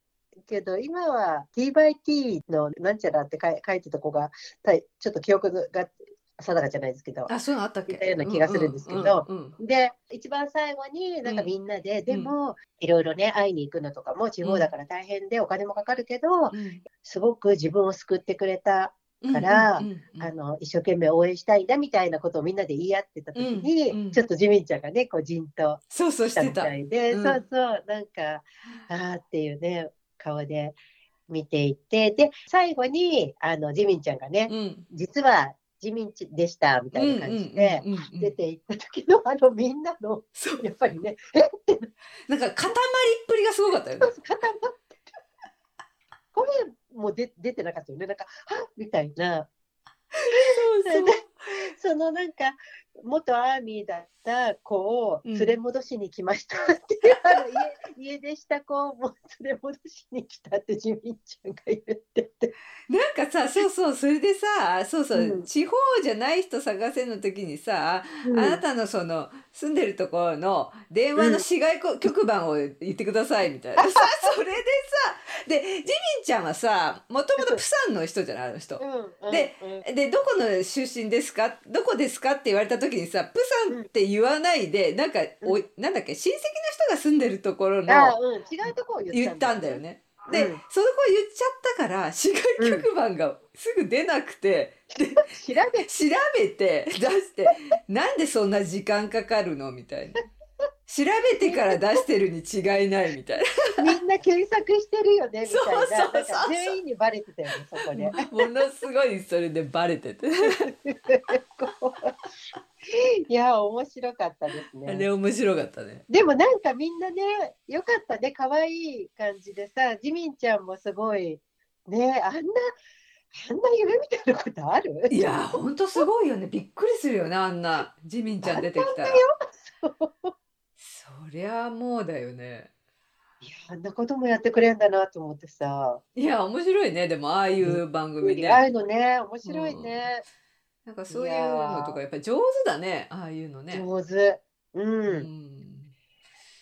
けど、今は T by T のなんちゃらって書い書いてた子が、たいちょっと記憶が定かじゃないですけど、あ、そういうのあったっけ？いたような気がするんですけどうんうんうん。で、一番最後になんかみんなで、でも、いろいろね、会いに行くのとかも地方だから大変でお金もかかるけど、うん。すごく自分を救ってくれた、うんからうんうんうんあの、一生懸命応援したいんだみたいなことをみんなで言い合ってた時に、うんうんちょっとジミンちゃんがね、こう、じんとそうそうした。みた。たいで、うん。そうそう、なんか、あーっていうね、顔で見ていて、で、最後に、あの、ジミンちゃんがね、うん。実はジミンちでした、みたいな感じで、出ていった時の、あの、みんなの。やっぱりね、えって、なんか塊っぷりがすごかったよね。固まってる。声も出出てなかったよね。なんか、はっみたいな。そうそう。そのなんか、元アーミーだった子を連れ戻しに来ましたって、あの家家出した子を連れ戻しに来たってジミンちゃんが言ってて。なんかさ、そうそう、それでさ、そうそう、うん地方じゃない人探せの時にさ、うんあなたのその住んでるところの電話の市外こ局番を言ってくださいみたいな。さ、それでさ、で、ジミンちゃんはさ、もともとプサンの人じゃないあの人。うんでうんで、どこの出身ですか？どこですか？って言われた時にさ、プサンって言わないで、なんか、おいなん。だっけ、親戚の人が住んでるところの違うとこを言言ったんだよね。で、うん。その子言っちゃったから市外局番がすぐ出なくて、調べ調べて出してなんでそんな時間かかるの？みたいな調べてから出してるに違いないみたいみんな検索してるよねみたいな。全員にバレてたよね、そこで。なものすごいそれでバレてて。いや、面白かったですあれね。面白かったね。でもなんかみんなね、よかったね、可愛い感じでさ、ジミンちゃんもすごい、ね、あんな、あんな夢みたいなことある？いやほんとすごいよね。びっくりするよねあんなジミンちゃん出てきたら。そりゃもうだよね。いや、あんなこともやってくれるんだなと思ってさ。いや面白いね。でもああいう番組ね。ああいうのね、面白いね。なんかそういうのとかやっぱり上手だねああいうのね。上手。う。うん。ん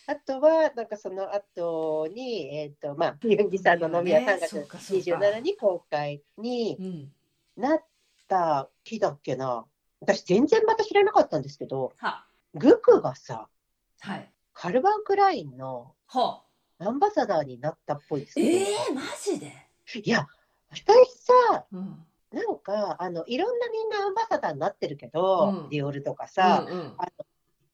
あとは、なんかその後に、えっ、と、まあ、ユンギさんの飲みは3ね月そうかそうか27日公開にうん。なった日だっけな。私全然また知らなかったんですけど、は。グクがさ、はいカルバン・クラインのはアンバサダーになったっぽいですよえー、マジで、いや、私さ、うん、なんか、あの、いろんなみんなアンバサダーになってるけど、うん。ディオールとかさ、うんうん。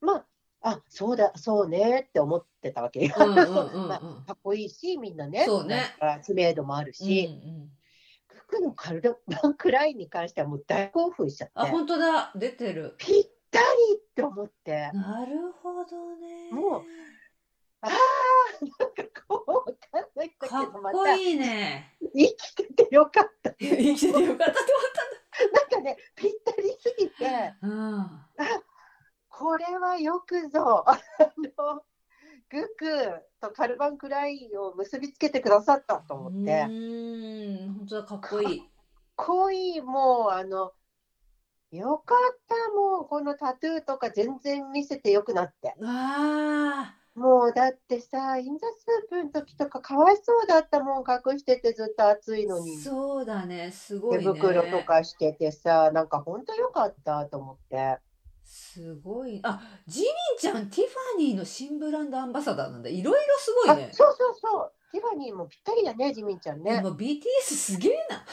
まあ、あ、そうだ、そうねって思ってたわけよ。うんうんうんうん。まあ、かっこいいし、みんなね、そうね。なんか知名度もあるし、うんククのカルバンクラインに関してはもう大興奮しちゃって、あ本当だ。出てる。ぴったりって思って、なるほどね。もうああ、なんかこう、わかんないんだけかど、また。っこいいね。生きててよかった。生きててよかったってなんかね、ぴったりすぎて、思ったあこれはよくぞ、あの、グクとカルバンクラインを結びつけてくださったとうんう思って、ーん。本当だかっこいい。恋もう、あの、よかった、もう、このタトゥーとか全然見せてよくなって。あもう、だってさ、インザスープの時とかかわいそうだったもん、隠しててずっと暑いのに。そうだねすご手いね袋とかしててさ、なんか本当よかったと思って。すごいあジミンちゃんティファニーの新ブランドアンバサダーなんだいろいろすごいあ、ねそうそうそう。ティファニーもぴったりだね、ジミンちゃんね。でも BTS すげえな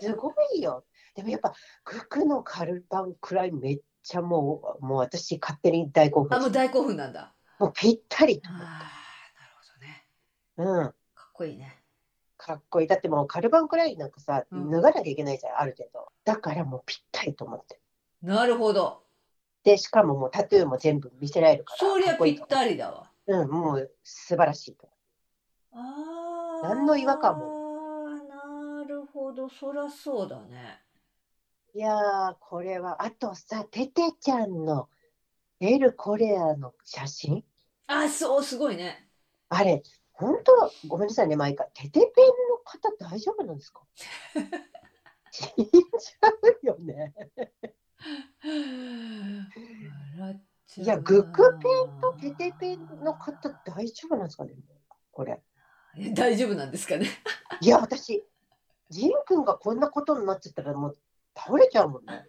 すごいよ。でもやっぱ、ククのカルバンクラインめっちゃもう、もう私勝手に大興奮あもう大興奮なんだもうぴったりと思っなるほどねて。うん。かっこいいねかっこいい。だってもうカルバンクラインなんかさ、うん脱がなきゃいけないじゃん、ある程度。だからもうぴったりと思って。なるほどで、しかももうタトゥーも全部見せられるから。そりゃぴったりだわうん、もう素晴らしいと。あー何の違和感なるほどそりゃそうだねいやー、これは、あとさ、テテちゃんのエル・コレアの写真？あそうすごいねあれ、本当ごめんなさいね、毎回。テテペンの方大丈夫なんですか？死んじゃうよね。いや、グクペンとテテペンの方大丈夫なんですかね？これ。え大丈夫なんですかね？いや、私、ジン君がこんなことになっちゃったらもう倒れちゃうもんね。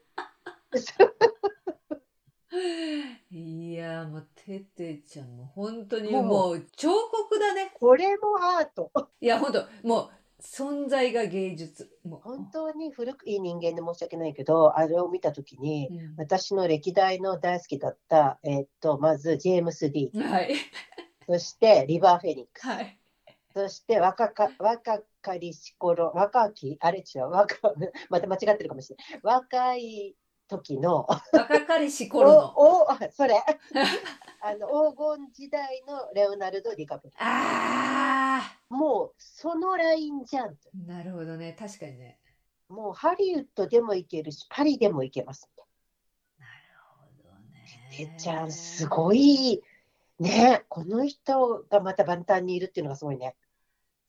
いやもうててちゃんも本当にもう。彫刻だね。これもアート。いや本当もう存在が芸術。もう。本当に古くいい人間で申し訳ないけど、あれを見たときに、うん。私の歴代の大好きだった、えっと、まずジェームス・ディー。ン、はい。そしてリバー・フェニックス、はい。そして若か若かりし頃、若き、あれ違う、若 また間違ってるかもしれない。若い時の、若かりし頃のおおあそれ あの黄金時代のレオナルド・ディカプリあオ。もうそのラインじゃんなるほどね確かにねもうハリウッドでも行けるし、パリでも行けます。なるほどねてっちゃん、すごい。ね、この人がまた万端にいるっていうのがすごいね。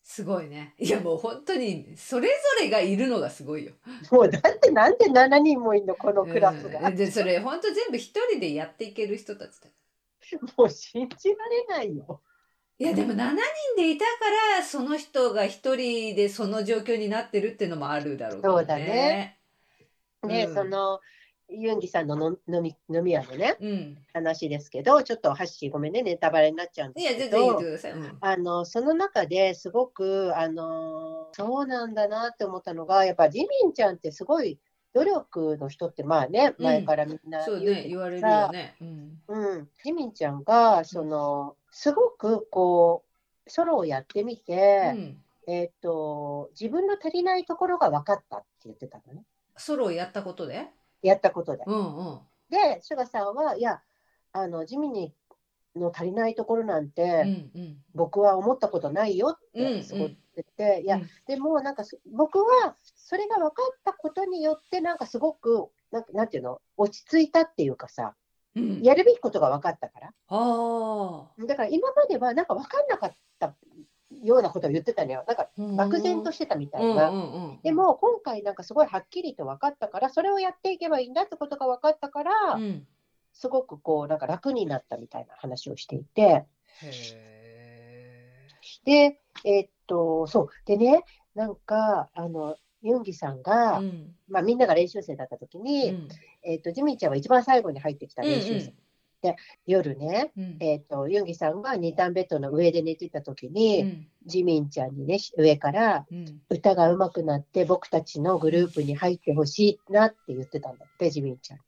すごいねいやもう本当にそれぞれがいるのがすごいよもうだってなんで7人もいんの、このクラスが。うんでそれ本当全部一人でやっていける人たちだもう信じられないよ。いやでも7人でいたからその人が一人でその状況になってるっていうのもあるだろうけどそうだね。ね、うんそのユンギさんのの飲み飲み屋のね、うん。話ですけど、ちょっとハッシーごめんね、ネタバレになっちゃうんですけど。あの、その中ですごく、あの、そうなんだなって思ったのが、やっぱジミンちゃんってすごい努力の人って、まあね、うん前からみんなそうね、言われるさよね。うん。うん、ジミンちゃんが、その、すごくこう、ソロをやってみうて、ん。えっと、自分の足りないところが分かったって言ってたのね。ソロをやったことで？やったことで。うんうん。で、シュガさんは、いや、あの、ジミニの足りないところなんうて、んうん。僕は思ったことないよっうんうんてすごってて、いやうん、でもなんかす僕はそれが分かったことによって、なんかすごく、なんかなんていうの、落ち着いたっていうかさ、うん。やるべきことが分かったから。あだから今まではなんか分かんなかったようなことを言ってたのよ。なんかあ。漠然としてたみたいうんな。でも今回なんかすごいはっきりと分かったから、それをやっていけばいいんだってことが分かったから、うん。すごくこうなんか楽になったみたいな話をしていて、へで、えっと、そう、でね、なんか、あの、ユンギさんが、え。うん。まあ、みんなが練習生だった時に、うんえっと、ジミンちゃんは一番最後に入ってきた練習生。で、夜ね、うん。えっと、ユンギさんが二段ベッドの上で寝てた時うに、ん。ジミンちゃんにね、上から、うん。歌が上手くなって僕たちのグループに入ってほしいなって言ってたんだって、ジミンちゃん。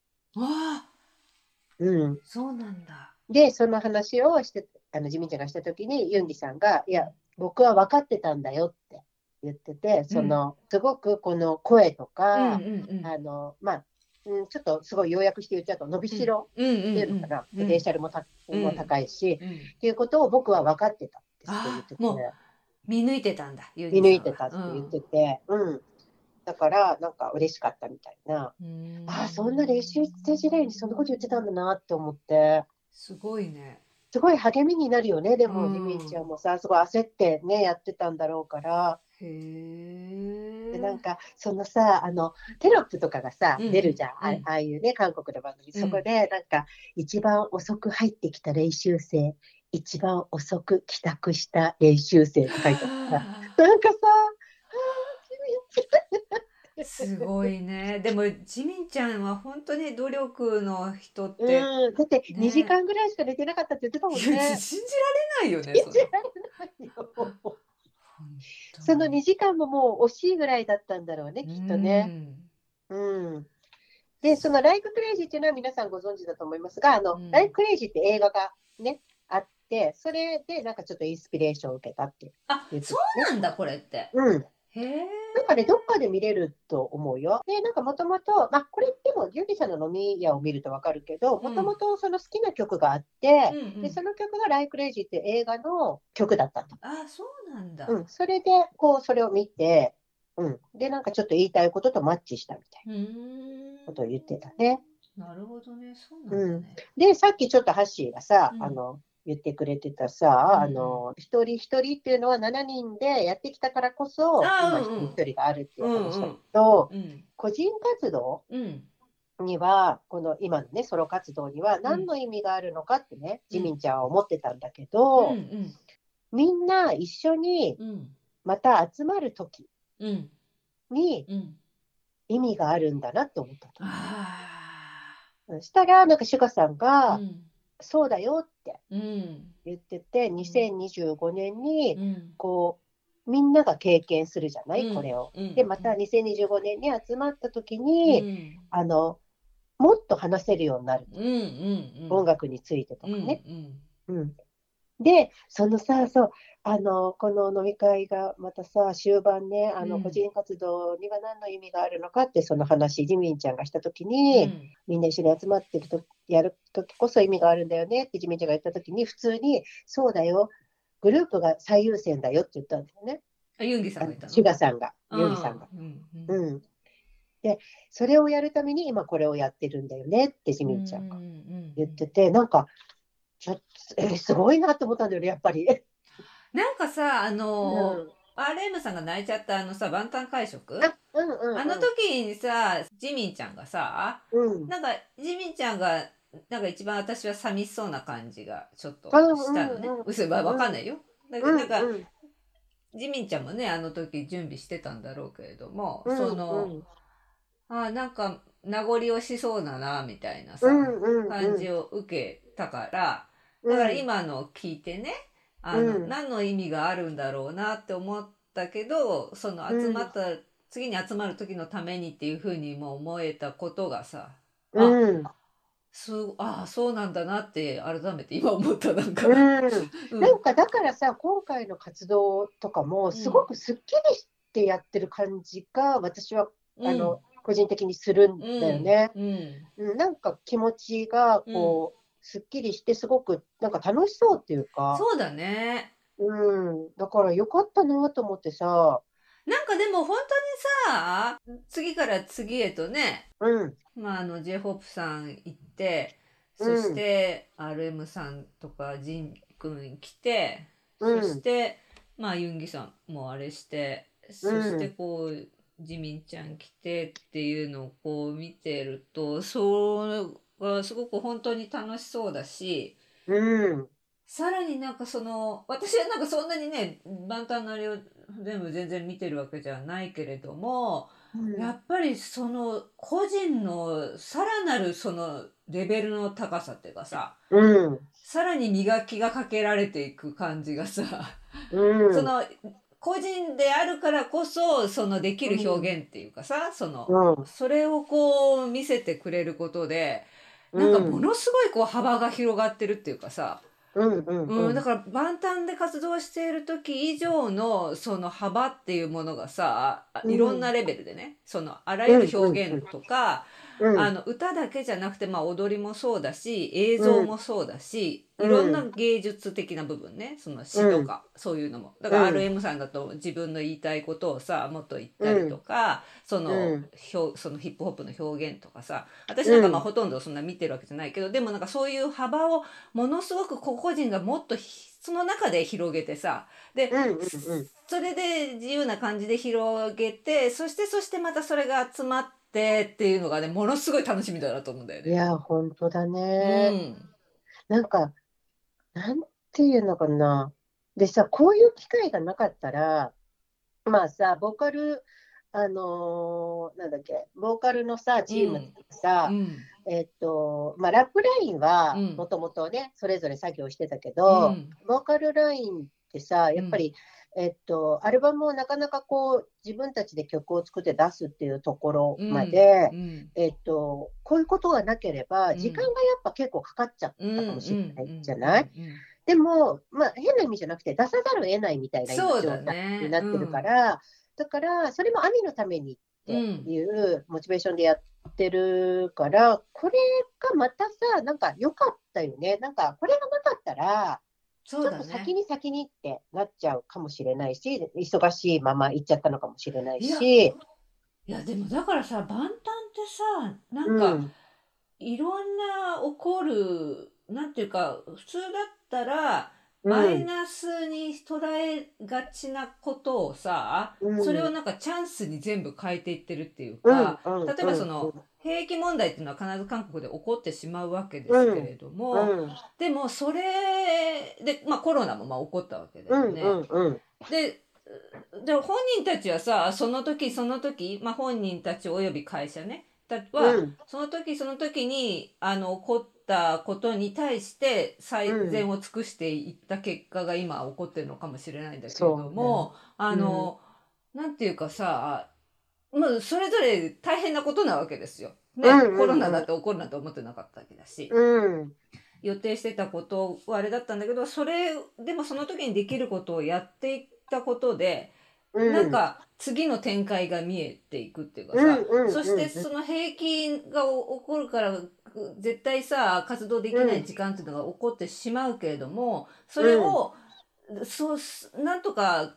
うん。そうなんだ。で、その話をして、あのジミンちゃんがしたときに、ユンギさんが、いや、僕は分かってたんだよって言ってて、その、すごくこの声とうんか、うんうん。あの、まあ、うん、ちょっとすごい要約して言っちゃうと、伸びしろうんうんっていうのかな、うんポテンシャルもたうんも高いし、うんっていうことを僕は分かってたって言ってて、あもう見抜いてたんだ。見見抜いてたって言ってて、うん。だから、なんか嬉しかったみたいな。うん。ああ、そんな練習生時代にそんなこと言ってたんだなって思って。すごいね。すごい励みになるよね、でも、うんジミンちゃんもさ、すごい焦ってね、やってたんだろうから、へえ。でなんか、そのさ、あの、テロップとかがさ、うん出るじゃん、あうんああいうね、韓国の番組、うんそこで、なんか、一番遅く入ってきた練習生、一番遅く帰宅した練習生って書いてあった。なんかさ、すごいね。でも、ジミンちゃんは本当に努力の人って。だってね2時間ぐらいしか寝てなかったって言ってたもんね。信じられないよね。信じられないよその2時間ももう惜しいぐらいだったんだろうね、きっとね。うん。うん。で、その Like Crazy っていうのは皆さんご存知だと思いますが、あの、うん Like Crazy って映画がね、あって、それでなんかちょっとインスピレーションを受けたって。あ、言ってそたうなんだ、これって。うん。なんかね、どっかで見れると思うよ。で、なんかもともと、まあ、これでも、ユンギさんの飲み屋を見るとわかるけど、もともとその好きな曲があって、うんうんで、その曲が Like Crazy って映画の曲だったの。あ、そうなんだ。うん。それで、こう、それを見て、うん。で、なんかちょっと言いたいこととマッチしたみたいな。ことを言ってたね。なるほどね。そうなんだね。で、さっきちょっとハッシーがさ、うんあの、言ってくれてたさ、うんあの、一人一人っていうのは7人でやってきたからこそ、今一人一人があるっていう話だけど、うん。個人活動うん。には、この今のね、ソロ活動には何の意味があるのかってね、ジミンちゃんは思ってたんだけど、うん。みんな一緒にうん。また集まる時うん。にうん。意味があるんだなって思ったと。あそしたら、なんかシュガさんあ。が、うん。そうだよってうん。言ってて、2025年に、うん。こう、みんなが経験するじゃない、うんこれを。うんで、また2025年に集まった時うに、ん。あの、もっと話せるようになる。うん。うん。うん。音楽についてとかうん。ね。うん。うん。で、そのさ、そう、あの、この飲み会がまたさ、終盤ね、あの、うん個人活動には何の意味があるのかって、その話、ジミンちゃんがした時うに、ん。みんな一緒に集まってると、やる時こそ意味があるんだよねってジミンちゃんが言った時に、普通に、そうだよ、グループが最優先だよって言ったんだよね。あ、ユンギさんあが言ったの？のシュガさんが、ユンギさんが。。うん。うん。うん。で、それをやるために今これをやってるんだよねってジミンちゃんがん言ってて、なんか、ちょっと、えーすごいなって思ったんだよね、やっぱり。なんかさ、あうの、ん。アレームさんが泣いちゃったあのさ、万端会食？あ、うんうん、うん。あの時にさ、ジミンちゃんがさ、うん。なんか、ジミンちゃんが、なんか一番私は寂しそうな感じがちょっとうんしたのね。うんうん。嘘はわかんないよ。だけどうんなんか、うんジミンちゃんもね、あの時準備してたんだろうけれども、うんその、うん。あなんか、名残惜しそうだなみたいなさ、うんうんうん。感じを受けたから、だから今の聞いてねあの、うん。何の意味があるんだろうなって思ったけどその集まった、次に集まる時のためにっていうふうにも思えたことがさうんすああそうなんだなって改めて今思ったなんか。うん。うん。なんかだからさ今回の活動とかもすごくすっきりしてやってる感じが私はあの個人的にするんだよね。うん。うん。うん。なんか気持ちがこうすっきりしてすごくなんか楽しそうっていうか、そうだね。うん、だからよかったなと思ってさ、なんかでも本当にさ次から次へとねうん、まあ、あの j ホ p さん行ってそうん。して RM さんとかジン君来て、うん。そしてまあユンギさんもあれしてそうん。してこうジミンちゃん来てっていうのをこう見てるとそれがすごく本当に楽しそうだしうん、さらになんかその私はなんかそんなにね万端なりを全部全然見てるわけじゃないけれども。やっぱりその個人のさらなるそのレベルの高さっていうかさうん、さらに磨きがかけられていく感じがさ、うん、その個人であるからこそそのできる表現っていうかさ、そのうん、それをこう見せてくれることでなんかものすごいこう幅が広がってるっていうかさ、うん、うん、うん、だから万端で活動している時以上のその幅っていうものがさいろんなレベルでねそのあらゆる表現とか、うん、あの歌だけじゃなくて、まあ、踊りもそうだし映像もそうだし、うん。いろんな芸術的な部分ねその詩とか、そういうのも。だからうん。RM さんだと自分の言いたいことをさもっと言ったりとか、その、うん。表そのヒップホップの表現とかさ私なんかまあうんほとんどそんな見てるわけじゃないけど、でもなんかそういう幅をものすごく個々人がもっとひその中で広げてさで、うん、うん、それで自由な感じで広げてそしてそしてまたそれが集まってっていうのがねものすごい楽しみだなと思うんだよね。いや、本当だうね。んなんか、なんていうのかな。でさ、こういう機会がなかったら、まあさ、ボーカル、あのーなんだっけ、ボーカルのさ、チームってさ、うんえっと、まあ、ラップラインはうんもともとね、それぞれ作業してたけうど、んボーカルラインってさ、やっぱり、えっと、アルバムをなかなかこう、自分たちで曲を作って出すっていうところまで、うん。えっと、こういうことがなければ、うん。時間がやっぱ結構かかっちゃったうんかもしれないじゃない、でも、まあ、変な意味じゃなくて、出さざるを得ないみたいな状態になってるから、だから、それもアミのためにっていうモチベーションでやってるから、これがまたさ、なんか良かったよね。なんか、これがなかったら、ちょっとそうだね先に先にってなっちゃうかもしれないし、忙しいまま行っちゃったのかもしれないいやし、いやでもだからさ万端ってさなんか、うん、いろんな起こるなんていうか普通だったらうん。マイナスに捉えがちなことをさ、うん。それをなんかチャンスに全部変えていってるっていううんか、うん。例えばその兵役問題っていうのは必ず韓国で起こってしまうわけですけれども、うんでもそれで、まあ、コロナもまあ起こったわけだうんよね。うんうんでで本人たちはさその時その時、まあ、本人たちおよび会社ねたは、うん。その時その時にあの起こったことに対して最善を尽くしていった結果が今起こってるのかもしれないんだけれども、あの、なんていうかさまあそれぞれ大変なことなわけですよ。ね、うんうんうん。コロナだって起こるなんて思ってなかったわけだし、うん。予定してたことはあれだったんだけどそれでもその時にできることをやっていったことで、うん。なんか次の展開が見えていくっていうかさ、うんうんうんそしてその兵役が起こるから絶対さ活動できない時間っていうのが起こってしまうけれどもそれを、そうすなんとかうん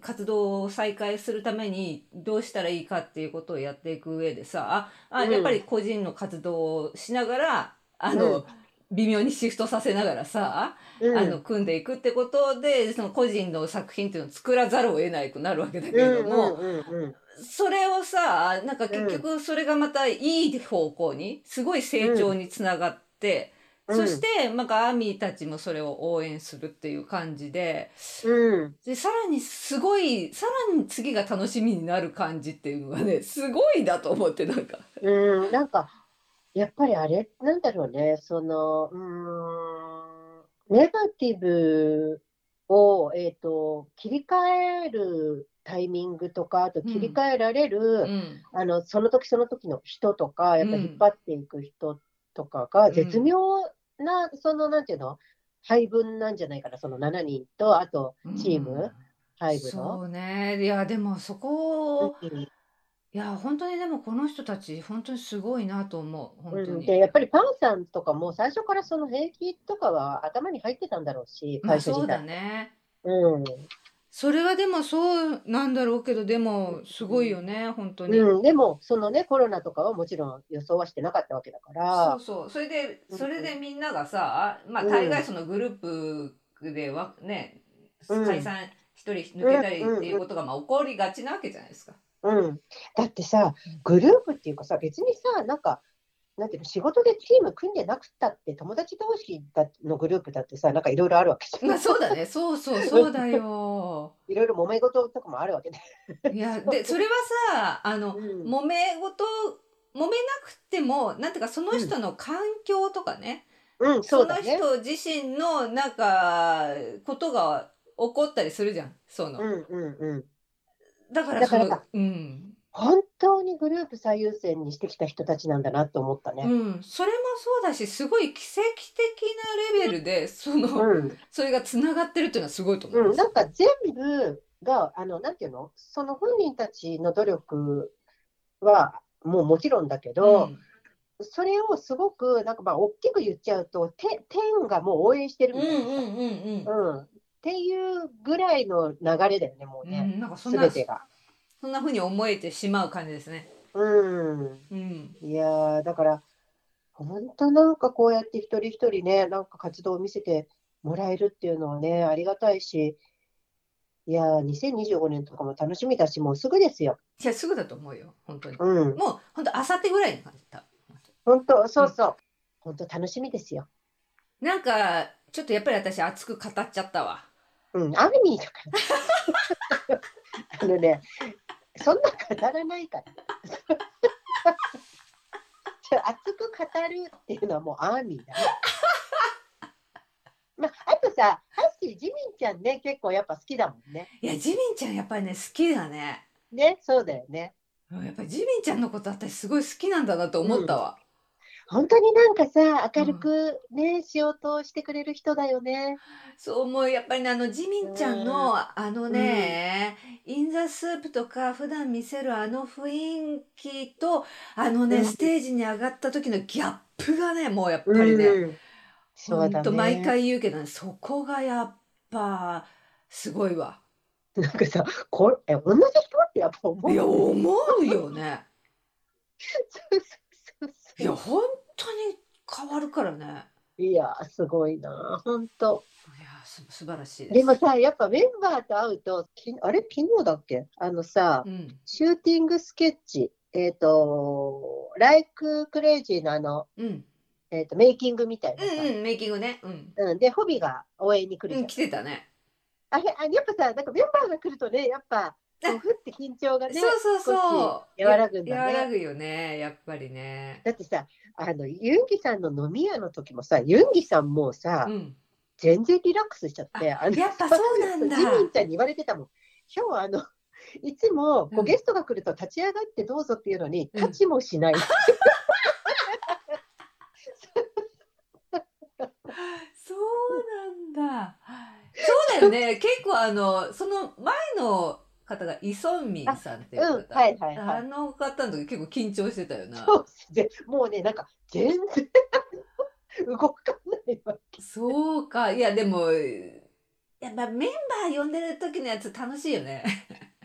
活動を再開するためにどうしたらいいかっていうことをやっていく上でさあやっぱり個人の活動をしながらあの、うん。微妙にシフトさせながらさ、うん。あの組んでいくってことでその個人の作品っていうのを作らざるを得ないくなるわけだけれども、うんうんうん。それをさなんか結局それがまたいい方向にすごい成長につながって、うん。そしてなんかアーミーたちもそれを応援するっていう感じでうん。でさらにすごいさらに次が楽しみになる感じっていうのがねすごいなと思ってなんか。うん、なんか、やっぱりあれなんだろうね、その、うーん、ネガティブを、えっと、切り替えるタイミングとか、あと切り替えられる、うん。あの、その時その時の人とか、やっぱうん。引っ張っていく人とかが、絶妙な、その、なんていうの、配分なんじゃないかな、その7人と、あと、チーム、配分の。そうね。いやでもそこいや本当にでもこの人たち本当にすごいなと思う。本当うん、に。で、やっぱりパンさんとかも最初からその兵役とかは頭に入ってたんだろうし、まあ会社そうだ。ね。うんそれはでもそうなんだろうけどでもすごいよね本当に。うん、でも、そのね、コロナとかはもちろん予想はしてなかったわけだかそうら、そう。それでうんそれでみんながさまあうん大概そのグループではねうん。解散一人抜けたりっていうことがまあ起こりがちなわけじゃないですか。うん、だってさ、グループっていうかさ、別にさ、なんか、なんていうの、仕事でチーム組んでなくったって、友達同士だのグループだってさ、なんかいろいろあるわけじゃん。まあそうだねそうそうそうだよ。いろいろ揉め事とかもあるわけで。いやでそれはさあのうん揉め事揉めなくてもなんていうかその人の環境とかね、うん、そそうのだね。人自身のなんかことが起こったりするじゃんその、うんうんうん。だからそのだからうん、本当にグループ最優先にしてきた人たちなんだなって思ったね。うん、それもそうだしすごい奇跡的なレベルでその、うん、それがつながってるっていうのはすごいと思うん、うなんか全部が、あの、なんていうの、その本人たちの努力はもうもちろんだけど、それをすごく、なんかまあ、大きく言っちゃうと、て天がもう応援してるうん、うんみたいな、うんうんうんうんっていうぐらいの流れだよね、もううね、ん。なんかそんなすべてが。そんな風に思えてしまう感じですね。うん、うん、いやー、だから、本当なんかこうやって一人一人ね、なんか活動を見せてもらえるっていうのはね、ありがたいし、いやー、2025年とかも楽しみだし、もうすぐですよ。いやすぐだと思うよ本当に。うん、もう本当あさってぐらいの感じだ。本当、そうそう、本当楽しみですよ。なんかちょっとやっぱり私熱く語っちゃったわ。うん、アーミーだから。あのね、そんな語らないから。じゃあ熱く語るっていうのはもうアーミーだね。まあ、あとさ、ハッシー、ジミンちゃんね、結構やっぱ好きだもんね。いやジミンちゃんやっぱりね好きだね。ね、そうだよね。うんやっぱりジミンちゃんのこと私すごい好きなんだなと思ったわ。本当になんかさ、明るくね、仕事をしてくれる人だよね。そう思うやっぱりねあのジミンちゃんのあのね、インザスープとか普段見せるあの雰囲気とあのね、うんステージに上がった時のギャップがねもうやっぱりね、うんと。毎回言うけどねそこがやっぱすごいわ。なんかさ、これ、え、同じ人ってやっぱ思う。いや思うよね。そうそういや本当に変わるからね。いや、すごいな、本当。いやす素晴らしいです。でもさ、やっぱメンバーと会うと、きあれ、昨日だっけ？あのさう、んシューティングスケッチ、えっ、と、ライククレイジーのあの、うんえっ、と、メイキングみたいなさ、うんうんメイキングね。うん。うんで、ホビが応援に来るじん来てたね。あれ、あやっぱさ、なんかメンバーが来るとね、やっぱ、こう ふって緊張がね、そうそうそう。和らぐんだねや和らぐよね、やっぱりね。だってさ、あの、ユンギさんの飲み屋の時もさ、ユンギさんもさ、うん。全然リラックスしちゃって、あやっぱそうなんだジミンちゃんに言われてたもん。今日はあの、いつもこううんゲストが来ると立ち上がってどうぞっていうのに、うん立ちもしない。そうなんだ。そうだよね。結構あの、その前の方がイソンミンさんっていううん、方。はいはいはい。あの方の時結構緊張してたよな。そうでもうね、なんか全然動かないわけ。そうか。いや、でも、やっぱメンバー呼んでる時のやつ楽しいよね。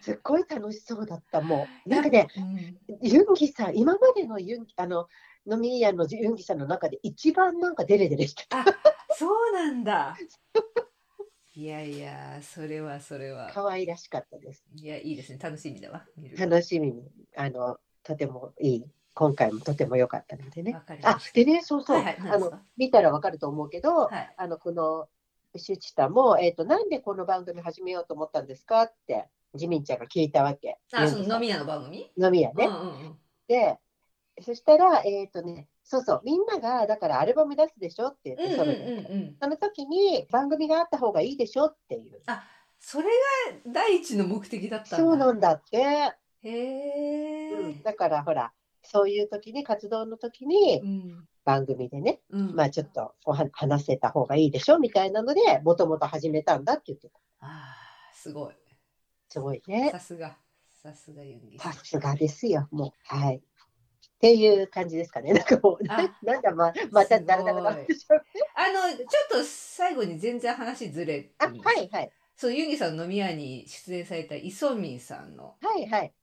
すっごい楽しそうだった、もう。なんかね、うんユンギさん、今までのユンあの飲み屋のユンギさんの中で一番なんかデレデレしてた。あ、そうなんだ。いやいや、それはそれは。可愛らしかったです。いや、いいですね。楽しみだわ。見る楽しみに、あの、とてもいい今回もとても良かったのでね。わかりまあし、でね、そうそう、はいはい何あですか？の、見たらわかると思うけど、はい。あの、この、シュチタも、えっ、と、なんでこの番組始めようと思ったんですかって、ジミンちゃんが聞いたわけ。あ、その飲み屋の番組？飲み屋ね。うんうんうん。で、そしたら、えっ、とね、そうそう、みんなが、だからアルバム出すでしょって言って、うんうんうんソロでうん。その時に番組があった方がいいでしょっていう。それが第一の目的だったんだ。そうなんだって。へえ。うん、だからほら、そういう時に、活動の時にうん。番組でね、うん。まあちょっとおは話せた方がいいでしょみたいなので、もともと始めたんだって言ってた。ああ、すごい。すごいね。さすが。さすがユンギさん。さすがですよ、もう。はい。っていう感じですかね。なんかもう、なんだ、ままただらだらだらってしまうあの、ちょっと最後に全然話ずれてあ、はいはい。そう、ユンギさんの飲み屋に出演されたイソミンさんの、はいはい。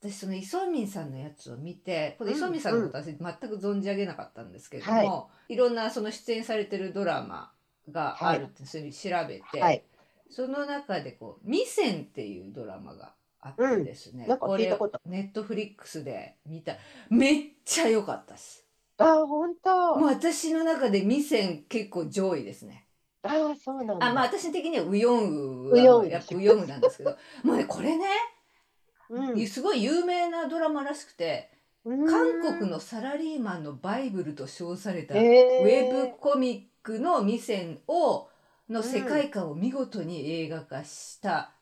私そのイソミンさんのやつを見て、このイソミンさんのことは私全く存じ上げなかったんですけれども、い、ろんなその出演されてるドラマがあるってそれ調べて、はい。その中でこう「ミセン」っていうドラマがあってですね、なんかこれネットフリックスで見た。めっちゃ良かったです。あ、本当。もう私の中でミセン結構上位ですね。あ、そうなんだ。あまあ私的にはウヨンウウヨンウやっぱウヨンウなんですけど。もうねこれね、うん、すごい有名なドラマらしくてうん。韓国のサラリーマンのバイブルと称されたウへェーブコミックのミセンをの世界観を見事に映画化した、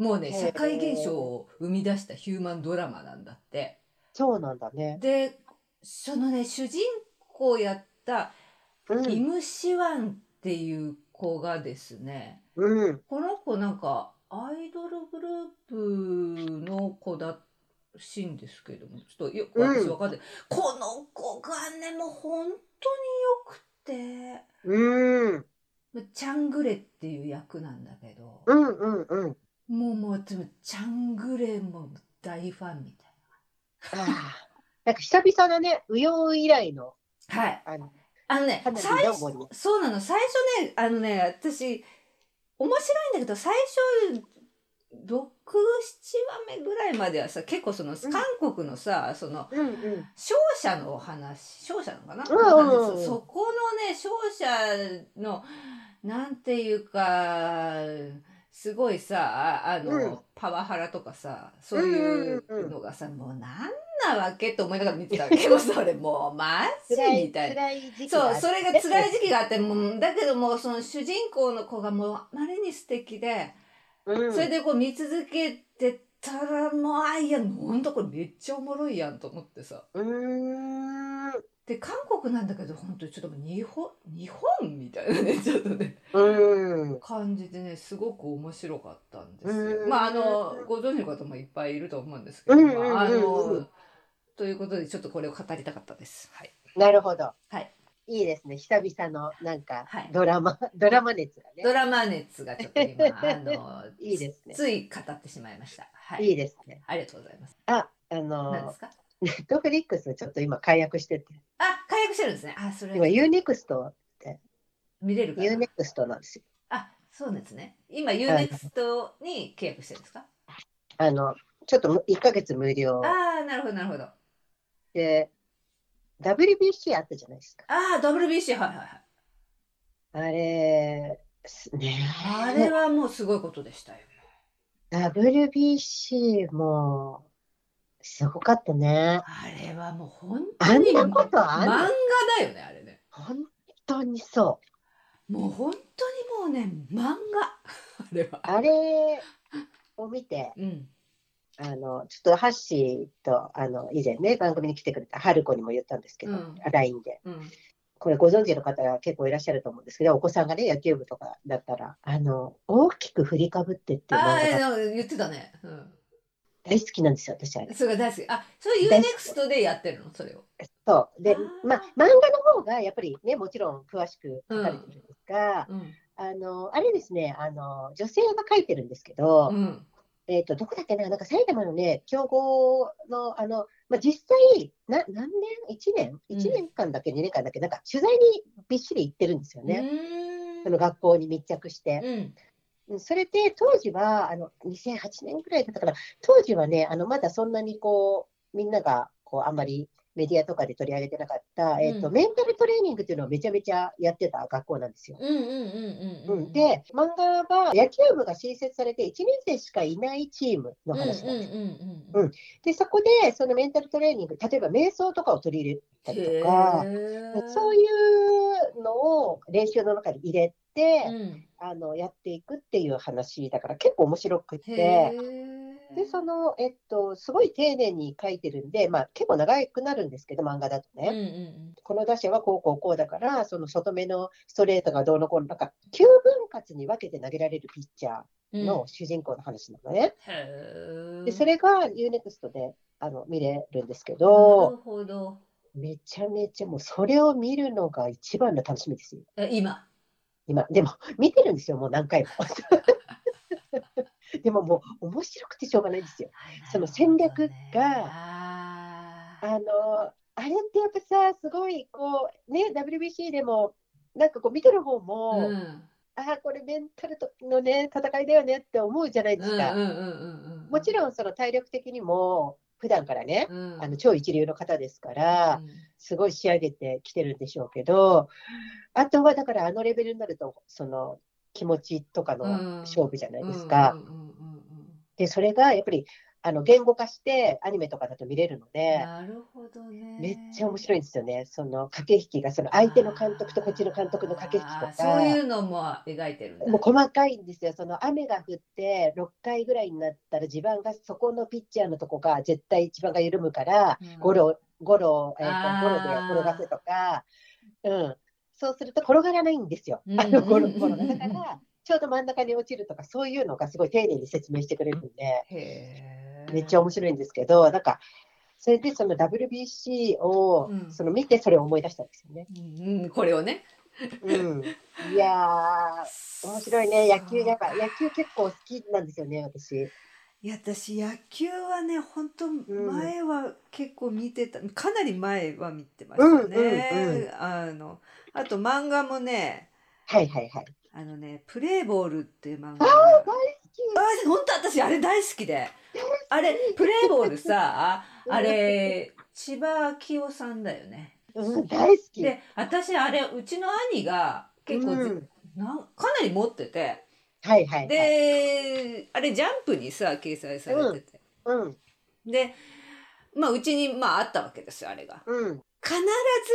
もうね社会現象を生み出したヒューマンドラマなんだって。そうなんだね。でそのね主人公やったうん。イム・シワンっていう子がですねうん。この子なんかアイドルグループの子だしいんですけどもちょっとよく私わかんない、この子がねもう本当によくて。うん。チャングレっていう役なんだけど、うん。うん。うん。もうもうでもチャングレも大ファンみたいああ。なんか久々だね。ウヨン以来の。な。はい。あの。あのね最初そうなの最初ねあのね私面白いんだけど最初6、7話目ぐらいまではさ結構その韓国のさ、そのうん。うん。勝者のお話勝者なのかな、うんうんうん話そこのね勝者のなんていうかすごいさああの、うんパワハラとかさそういううんうんうんのがさ、もうなんなわけと思いながら見てたわけど それもうマジ。みたいな。そうそれが辛い時時期があってもうだけどもうその主人公の子がもうあまりに素敵で、うん。それでこう見続けてたらもうあいやほんとこれめっちゃおもろいやんと思ってさうーん。で韓国なんだけど本当にちょっと日本日本みたいなねちょっとねうん。感じでねすごく面白かったんですうんよ。まああのご存知の方もいっぱいいると思うんですけど、まああのということでちょっとこれを語りたかったです。はい。なるほど。はい。いいですね。久々のなんかはいドラマ、ドラマ熱がね。ドラマ熱がちょっと今あの いいですねつい語ってしまいました。はい。いいですね。ありがとうございます。あ、あ何でのす、か？ Netflix ちょっと今解約してて、あ解約してるんですね。あそれ今ユーネクスト、見れるかなユー。ネクストなんですよ。あそうですね。今 UNEXT に契約してるんですか？あの、ちょっと1ヶ月無料ああなるほどなるほど。あで、WBC あったじゃないですか。あ WBC はいはいはい。あれ、すねあれはもうすごいことでしたよ。WBC もすごかったね。あれはもう本あ当にんなことあ漫画るだよねあれね。本当にそう。もう本当にもうね漫画あれは。あれを見て、うんあの、ちょっとハッシーと、あの、以前ね、番組に来てくれた春子にも言ったんですけど、うん LINE で。うんこれご存知の方が結構いらっしゃると思うんですけど、お子さんがね、野球部とかだったら、あの、大きく振りかぶってっていうああ言ってたね。うん。大好きなんですよ、私あれ。それが大好き。あそれ UNEXT でやってるの？それを。そう。でまあ、漫画の方がやっぱりね、もちろん詳しく書かれてるんですが、うんあの、あれですね、あの、女性が書いてるんですけど、うんえっ、と、どこだっけな、なんか埼玉のね、強豪の、あの、まあ、実際、な、何年 ?1 年？うん ?1 年間だっけ、2年間だっけ、なんか取材にびっしり行ってるんですようね。その学校に密着して。うんうんそれで、当時は、あの、2008年ぐらいだったから、当時はね、あの、まだそんなにこう、みんなが、こう、あんまりメディアとかで取り上げてなかった、えっとうんメンタルトレーニングっていうのをめちゃめちゃやってた学校なんですよ。うんうんうんうんうん、で、漫画は野球部が新設されて1年生しかいないチームのうんうん話なんです。うん。うん。で、そこでそのメンタルトレーニング、例えば瞑想とかを取り入れたりとか、そういうのを練習の中に入れて、うんあのやっていくっていう話だから結構面白くへて。ーで、その、えっと、すごい丁寧に書いてるんで、まあ結構長くなるんですけど、漫画だとね。うんうんこの打者はこうこうこうだから、その外目のストレートがどうのこうの、なんか、9分割に分けて投げられるピッチャうんーの主人公の話なのね。へーで、それが UNEXT であの見れるんですけなどる、ほどめちゃめちゃもうそれを見るのが一番の楽しみですよ。え今？今、でも見てるんですよ、もう何回も。でももう面白くてしょうがないんですよ。その戦略がああの、あれってやっぱさ、すごいこう、ね、WBC でも、なんかこう見てる方ーも、うんああ、これメンタルとのね、戦いだよねって思うじゃないですか。もちろんその体力的にも、普段からね、うん。あの超一流の方ですから、すごい仕上げてきてるんでしょうけど、あとはだからあのレベルになると、その気持ちとかの勝負じゃないですか。うんうんうんうん。で、それがやっぱりあの言語化してアニメとかだと見れるので、なるほどね。めっちゃ面白いんですよね。その駆け引きが、その相手の監督とこっちの監督の駆け引きとあーそういか、うのも描いてるもう細かいんですよ。その雨が降って6回ぐらいになったら地盤がそこのピッチャーのとこが絶対地盤が緩むから、うん。ゴロ、ゴロ、えーゴロで転がせとか、うん。そうすると転がらないんですよ。うん。あのゴロゴロだから、ちょうど真ん中に落ちるとか、そういうのがすごい丁寧に説明してくれるんで、へーめっちゃ面白いんですけど、なんか、それでその WBC を、うんその見てそれを思い出したんですよね。うんうんこれをねうん。いやー、面白いね。野球、やっぱ野球結構好きなんですよね、私。いや私野球はね本当前は結構見てた、かなり前は見てましたね、うんうんうんあのあと漫画もねはいはいはい。あのねプレーボールっていう漫画あがー、大好あ本当私あれ大好きであれプレーボールさあれ千葉明夫さんだよねき。うん、大好き。で私あれうちの兄が結構ず、うんなんかなり持っててはいはいはい。であれジャンプにさ掲載されてて、うん、でまあうちにまああったわけですよあれが。うん。必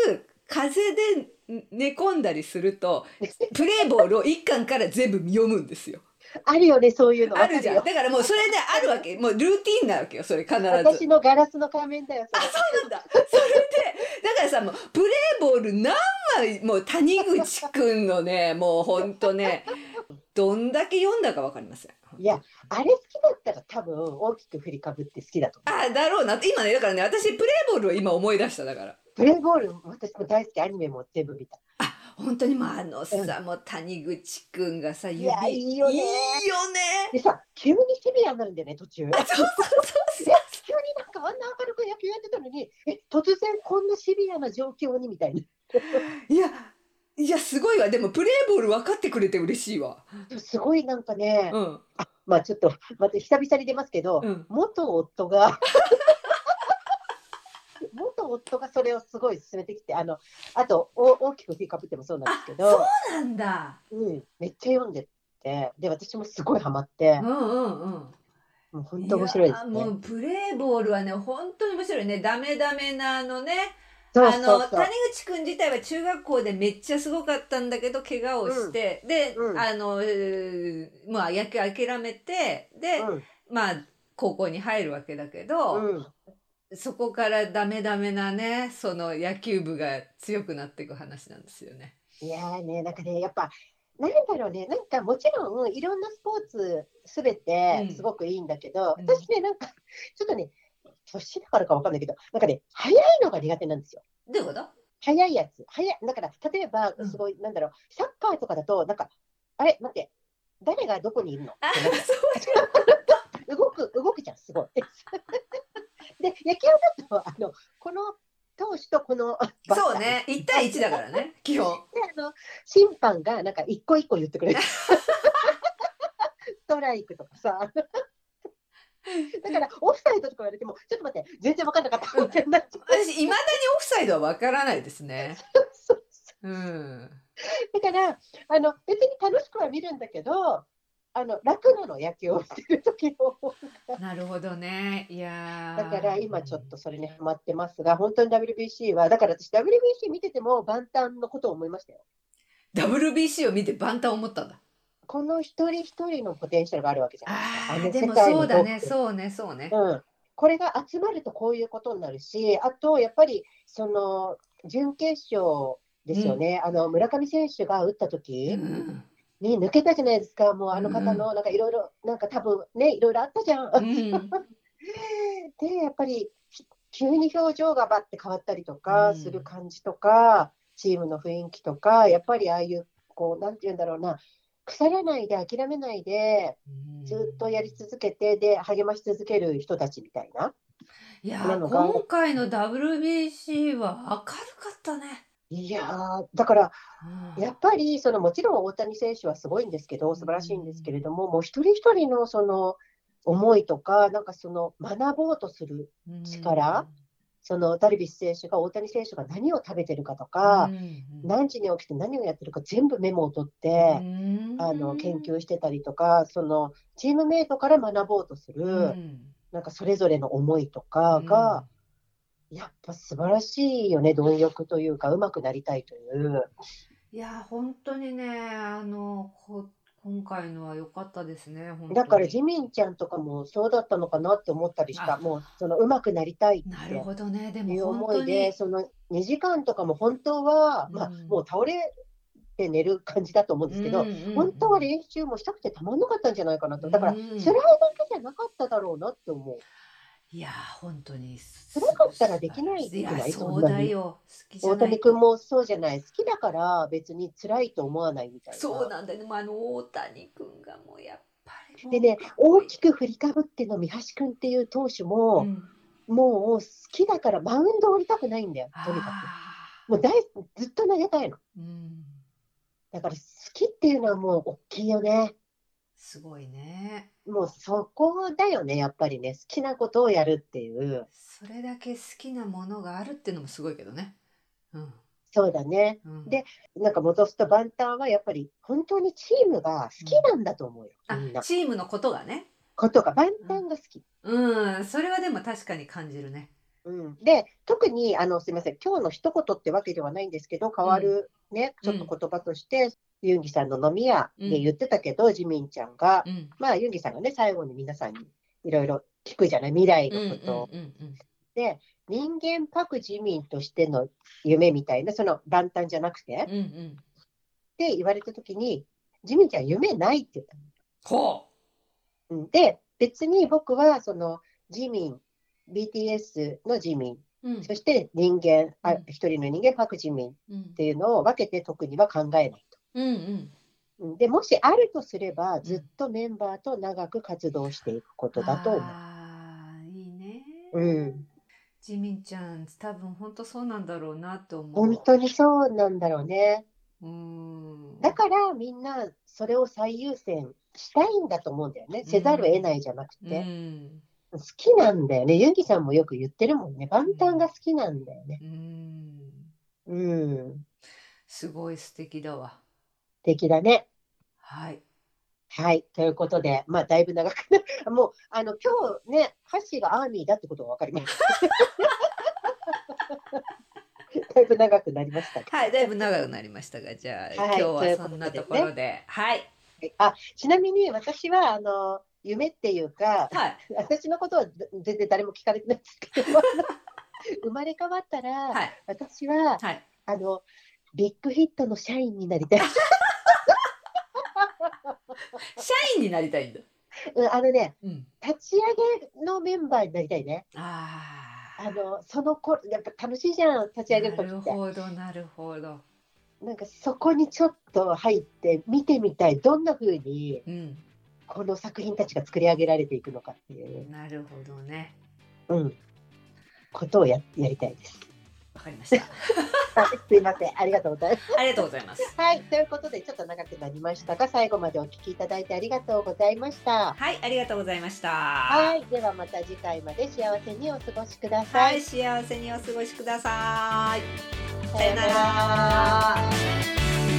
ず風で寝込んだりすると プレーボールを一巻から全部読むんですよ。あるよね、そういうの。あるじゃん。だからもうそれであるわけ。もうルーティンなわけよ。それ必ず。あ、私のガラスの仮面だよ、それ。そうなんだ。それで、だからさ、もうプレーボール何枚、もう谷口くんのね、もうほんとね、どんだけ読んだかわかりません。いや、あれ好きだったら多分大きく振りかぶって好きだと思う。あ、だろうな。今ね、だからね、私プレーボールを今思い出しただから。プレーボール、私も大好き、アニメも全部見た。本当にもうあのさ、もう谷口くんがさ、指いやいいよねいいよね。でさ、急にシビアになるんだよね、途中。あ、そうそうそういや急になんかあんな明るく野球やってたのに、え、突然こんなシビアな状況にみたいな。いや、いや、すごいわ。でも、プレーボール分かってくれて嬉しいわ。すごいなんかね、うん。まあちょっと、また久々に出ますけど、うん。元夫が、夫がそれをすごい進めてきて、あの、あと、お大きく振りかぶってもそうなんですけど、そうなんだ。うん、めっちゃ読んでて、で、私もすごいハマってう、んうんうん。もう本当面白いですやも。うプレーボールはね、本当に面白いね。ダメダメなあのね。そうあのそうそう谷。口くん自体は中学校でめっちゃすごかったんだけど怪我をして、で、うんあの、えーまあ野球諦めてで、うんまあ高校に入るわけだけど、そこからダメダメなねその野球部が強くなっていく話なんですよね。いやーね、なんかね、やっぱ、なんだろうね、なんかもちろんいろんなスポーツすべてうんすごくいいんだけど、うん私ね、なんか、ちょっとね、年だからかわかんないけど、なんかね、速いのが苦手なんですよ。どういうこと？速いやつ。速い。だから、例えばう、んすごい、なんだろう、サッカーとかだと、なんか、あれ、待って、誰がどこにいるの？動く、動くじゃん、すごい。で、野球だと、あの、この投手とこのそうね1対1だからね基本。で、あの、審判がなんか一個一個言ってくれる。ストライクとかさ。だからオフサイドとか言われてもちょっと待って全然分かんなかったみたいになっちゃう私いまだにオフサイドはわからないですね。そううん。だからあの別に楽しくは見るんだけどあの楽なの野球をしてる時なるほどね。いやーだから今ちょっとそれにハマってますが本当に WBC はだから私 WBC 見てても万端のことを思いましたよ WBC を見て万端思ったんだ。この一人一人のポテンシャルがあるわけじゃないですかでもそうだね。そうね。そうね。うん、これが集まるとこういうことになるし、あとやっぱりその準決勝ですよね、あの村上選手が打ったう時ん。に抜けたじゃないですか、もうあの方のなんかいろいろ、なんか多分ね、いろいろあったじゃん。うん。で、やっぱりひ急に表情がばって変わったりとかうんする感じとか、チームの雰囲気とか、やっぱりああいう、こう、なんていうんだろうな、腐らないで、諦めないで、ずっとやり続けて、で、励まし続ける人たちみたいな。いや今回の WBC は明るかったね。いやー、だから、うん。やっぱりそのもちろん大谷選手はすごいんですけど、素晴らしいんですけれども、もう一人一人のその思いとか、なんかその学ぼうとする、力そのダルビッシュ選手が大谷選手が何を食べてるかとか、何時に起きて何をやってるか全部メモを取って、あの研究してたりとか、そのチームメイトから学ぼうとする、なんかそれぞれの思いとかが、やっぱ素晴らしいよね、貪欲というか、上手くなりたいという。いや本当にねあのこ今回のは良かったですねだからジミンちゃんとかもそうだったのかなって思ったりした、あ。もうその上手くなりたいなるっほどねでていう思いで、にその2時間とかも本当は、まあ、うんもう倒れて寝る感じだと思うんですけど、うんうんうん本当は練習もしたくてたまんなかったんじゃないかなと、だからうん。辛いだけじゃなかっただろうなって思う。いや本当に辛かったらできないいやくない？そうだよ。大谷君もそうじゃない、好きだから別に辛いと思わないみたいな。そうなんだよ。ねもうあの大谷君がもうやっぱりでね、大きく振りかぶっての三橋君っていう投手も、うん。もう好きだからマウンド降りたくないんだよ、とにかあく。もう大ずっと投げたいの。ーうん。だから好きっていうのはもう大きいよね。すごいねもうそこだよね、やっぱりね。好きなことをやるっていう。それだけ好きなものがあるっていうのもすごいけどねうんそうだね。うんでなんか戻すと、バンタンはやっぱり本当にチームが好きなんだと思うよ、あみんな。チームのことがねことが、バンタンが好き。うんそれはでも確かに感じるねうん、で、特に、あの、すみません、今日の一言ってわけではないんですけど、変わるね、うん。ちょっと言葉として、ユンギさんの飲み屋で言ってたけど、ジミンちゃんが、うん。まあ、ユンギさんがね、最後に皆さんにいろいろ聞くじゃない、未来うんのことを。うんうん。で、人間パク自民としての夢みたいな、その万端じゃなくて、っうんうん。て言われたときに、ジミンちゃん夢ないって言ったほの。うん。で、別に僕は、その、ジミン、BTS のジミン、ううん。そして人間、あうん。一人の人間、パク・ジミンっうんていうのを分けて特には考えないと。うんうん。うん。でもしあるとすれば、ずっとメンバーと長く活動していくことだと思う。あーいいね。うん、ジミンちゃん多分本当そうなんだろうなと思う。本当にそうなんだろうね。うん。だからみんなそれを最優先したいんだと思うんだよね。せざるを得ないじゃなくうて。ん好きなんだよね。ユンギさんもよく言ってるもんね。万端が好きなんだよね。うんうん。すごい素敵だわ素敵だね。はいはい。ということで、まあ、だいぶ長く、もう、あの、今日ね、ハッシーがアーミーだってことが分かりました。だいぶ長くなりましたがはいだいぶ長くなりましたがじゃあ、はい今日はそんなところではいあ、ちなみに私は、あの、夢っていうか、はい私のことは全然誰も聞かれてないんですけど、生まれ変わったら、はい私は、はいあの、 Big Hit の社員になりたい。社員になりたいんだうんあのね、うん立ち上げのメンバーになりたいね。ああの、その頃、やっぱ楽しいじゃん、立ち上げるなる。ほどなるほどなんかそこにちょっと入って見てみたい。どんな風にうんこの作品たちが作り上げられていくのかっていう、なるほどねうん、ことをややりたいです。わかりました はいすいません。ありがとうございます。ありがとうございます。はい、ということでちょっと長くなりましたが、最後までお聞きいただいてありがとうございました。はい、ありがとうございました。はい、ではまた次回まで幸せにお過ごしくださ。はいい、幸せにお過ごしください。さようなら。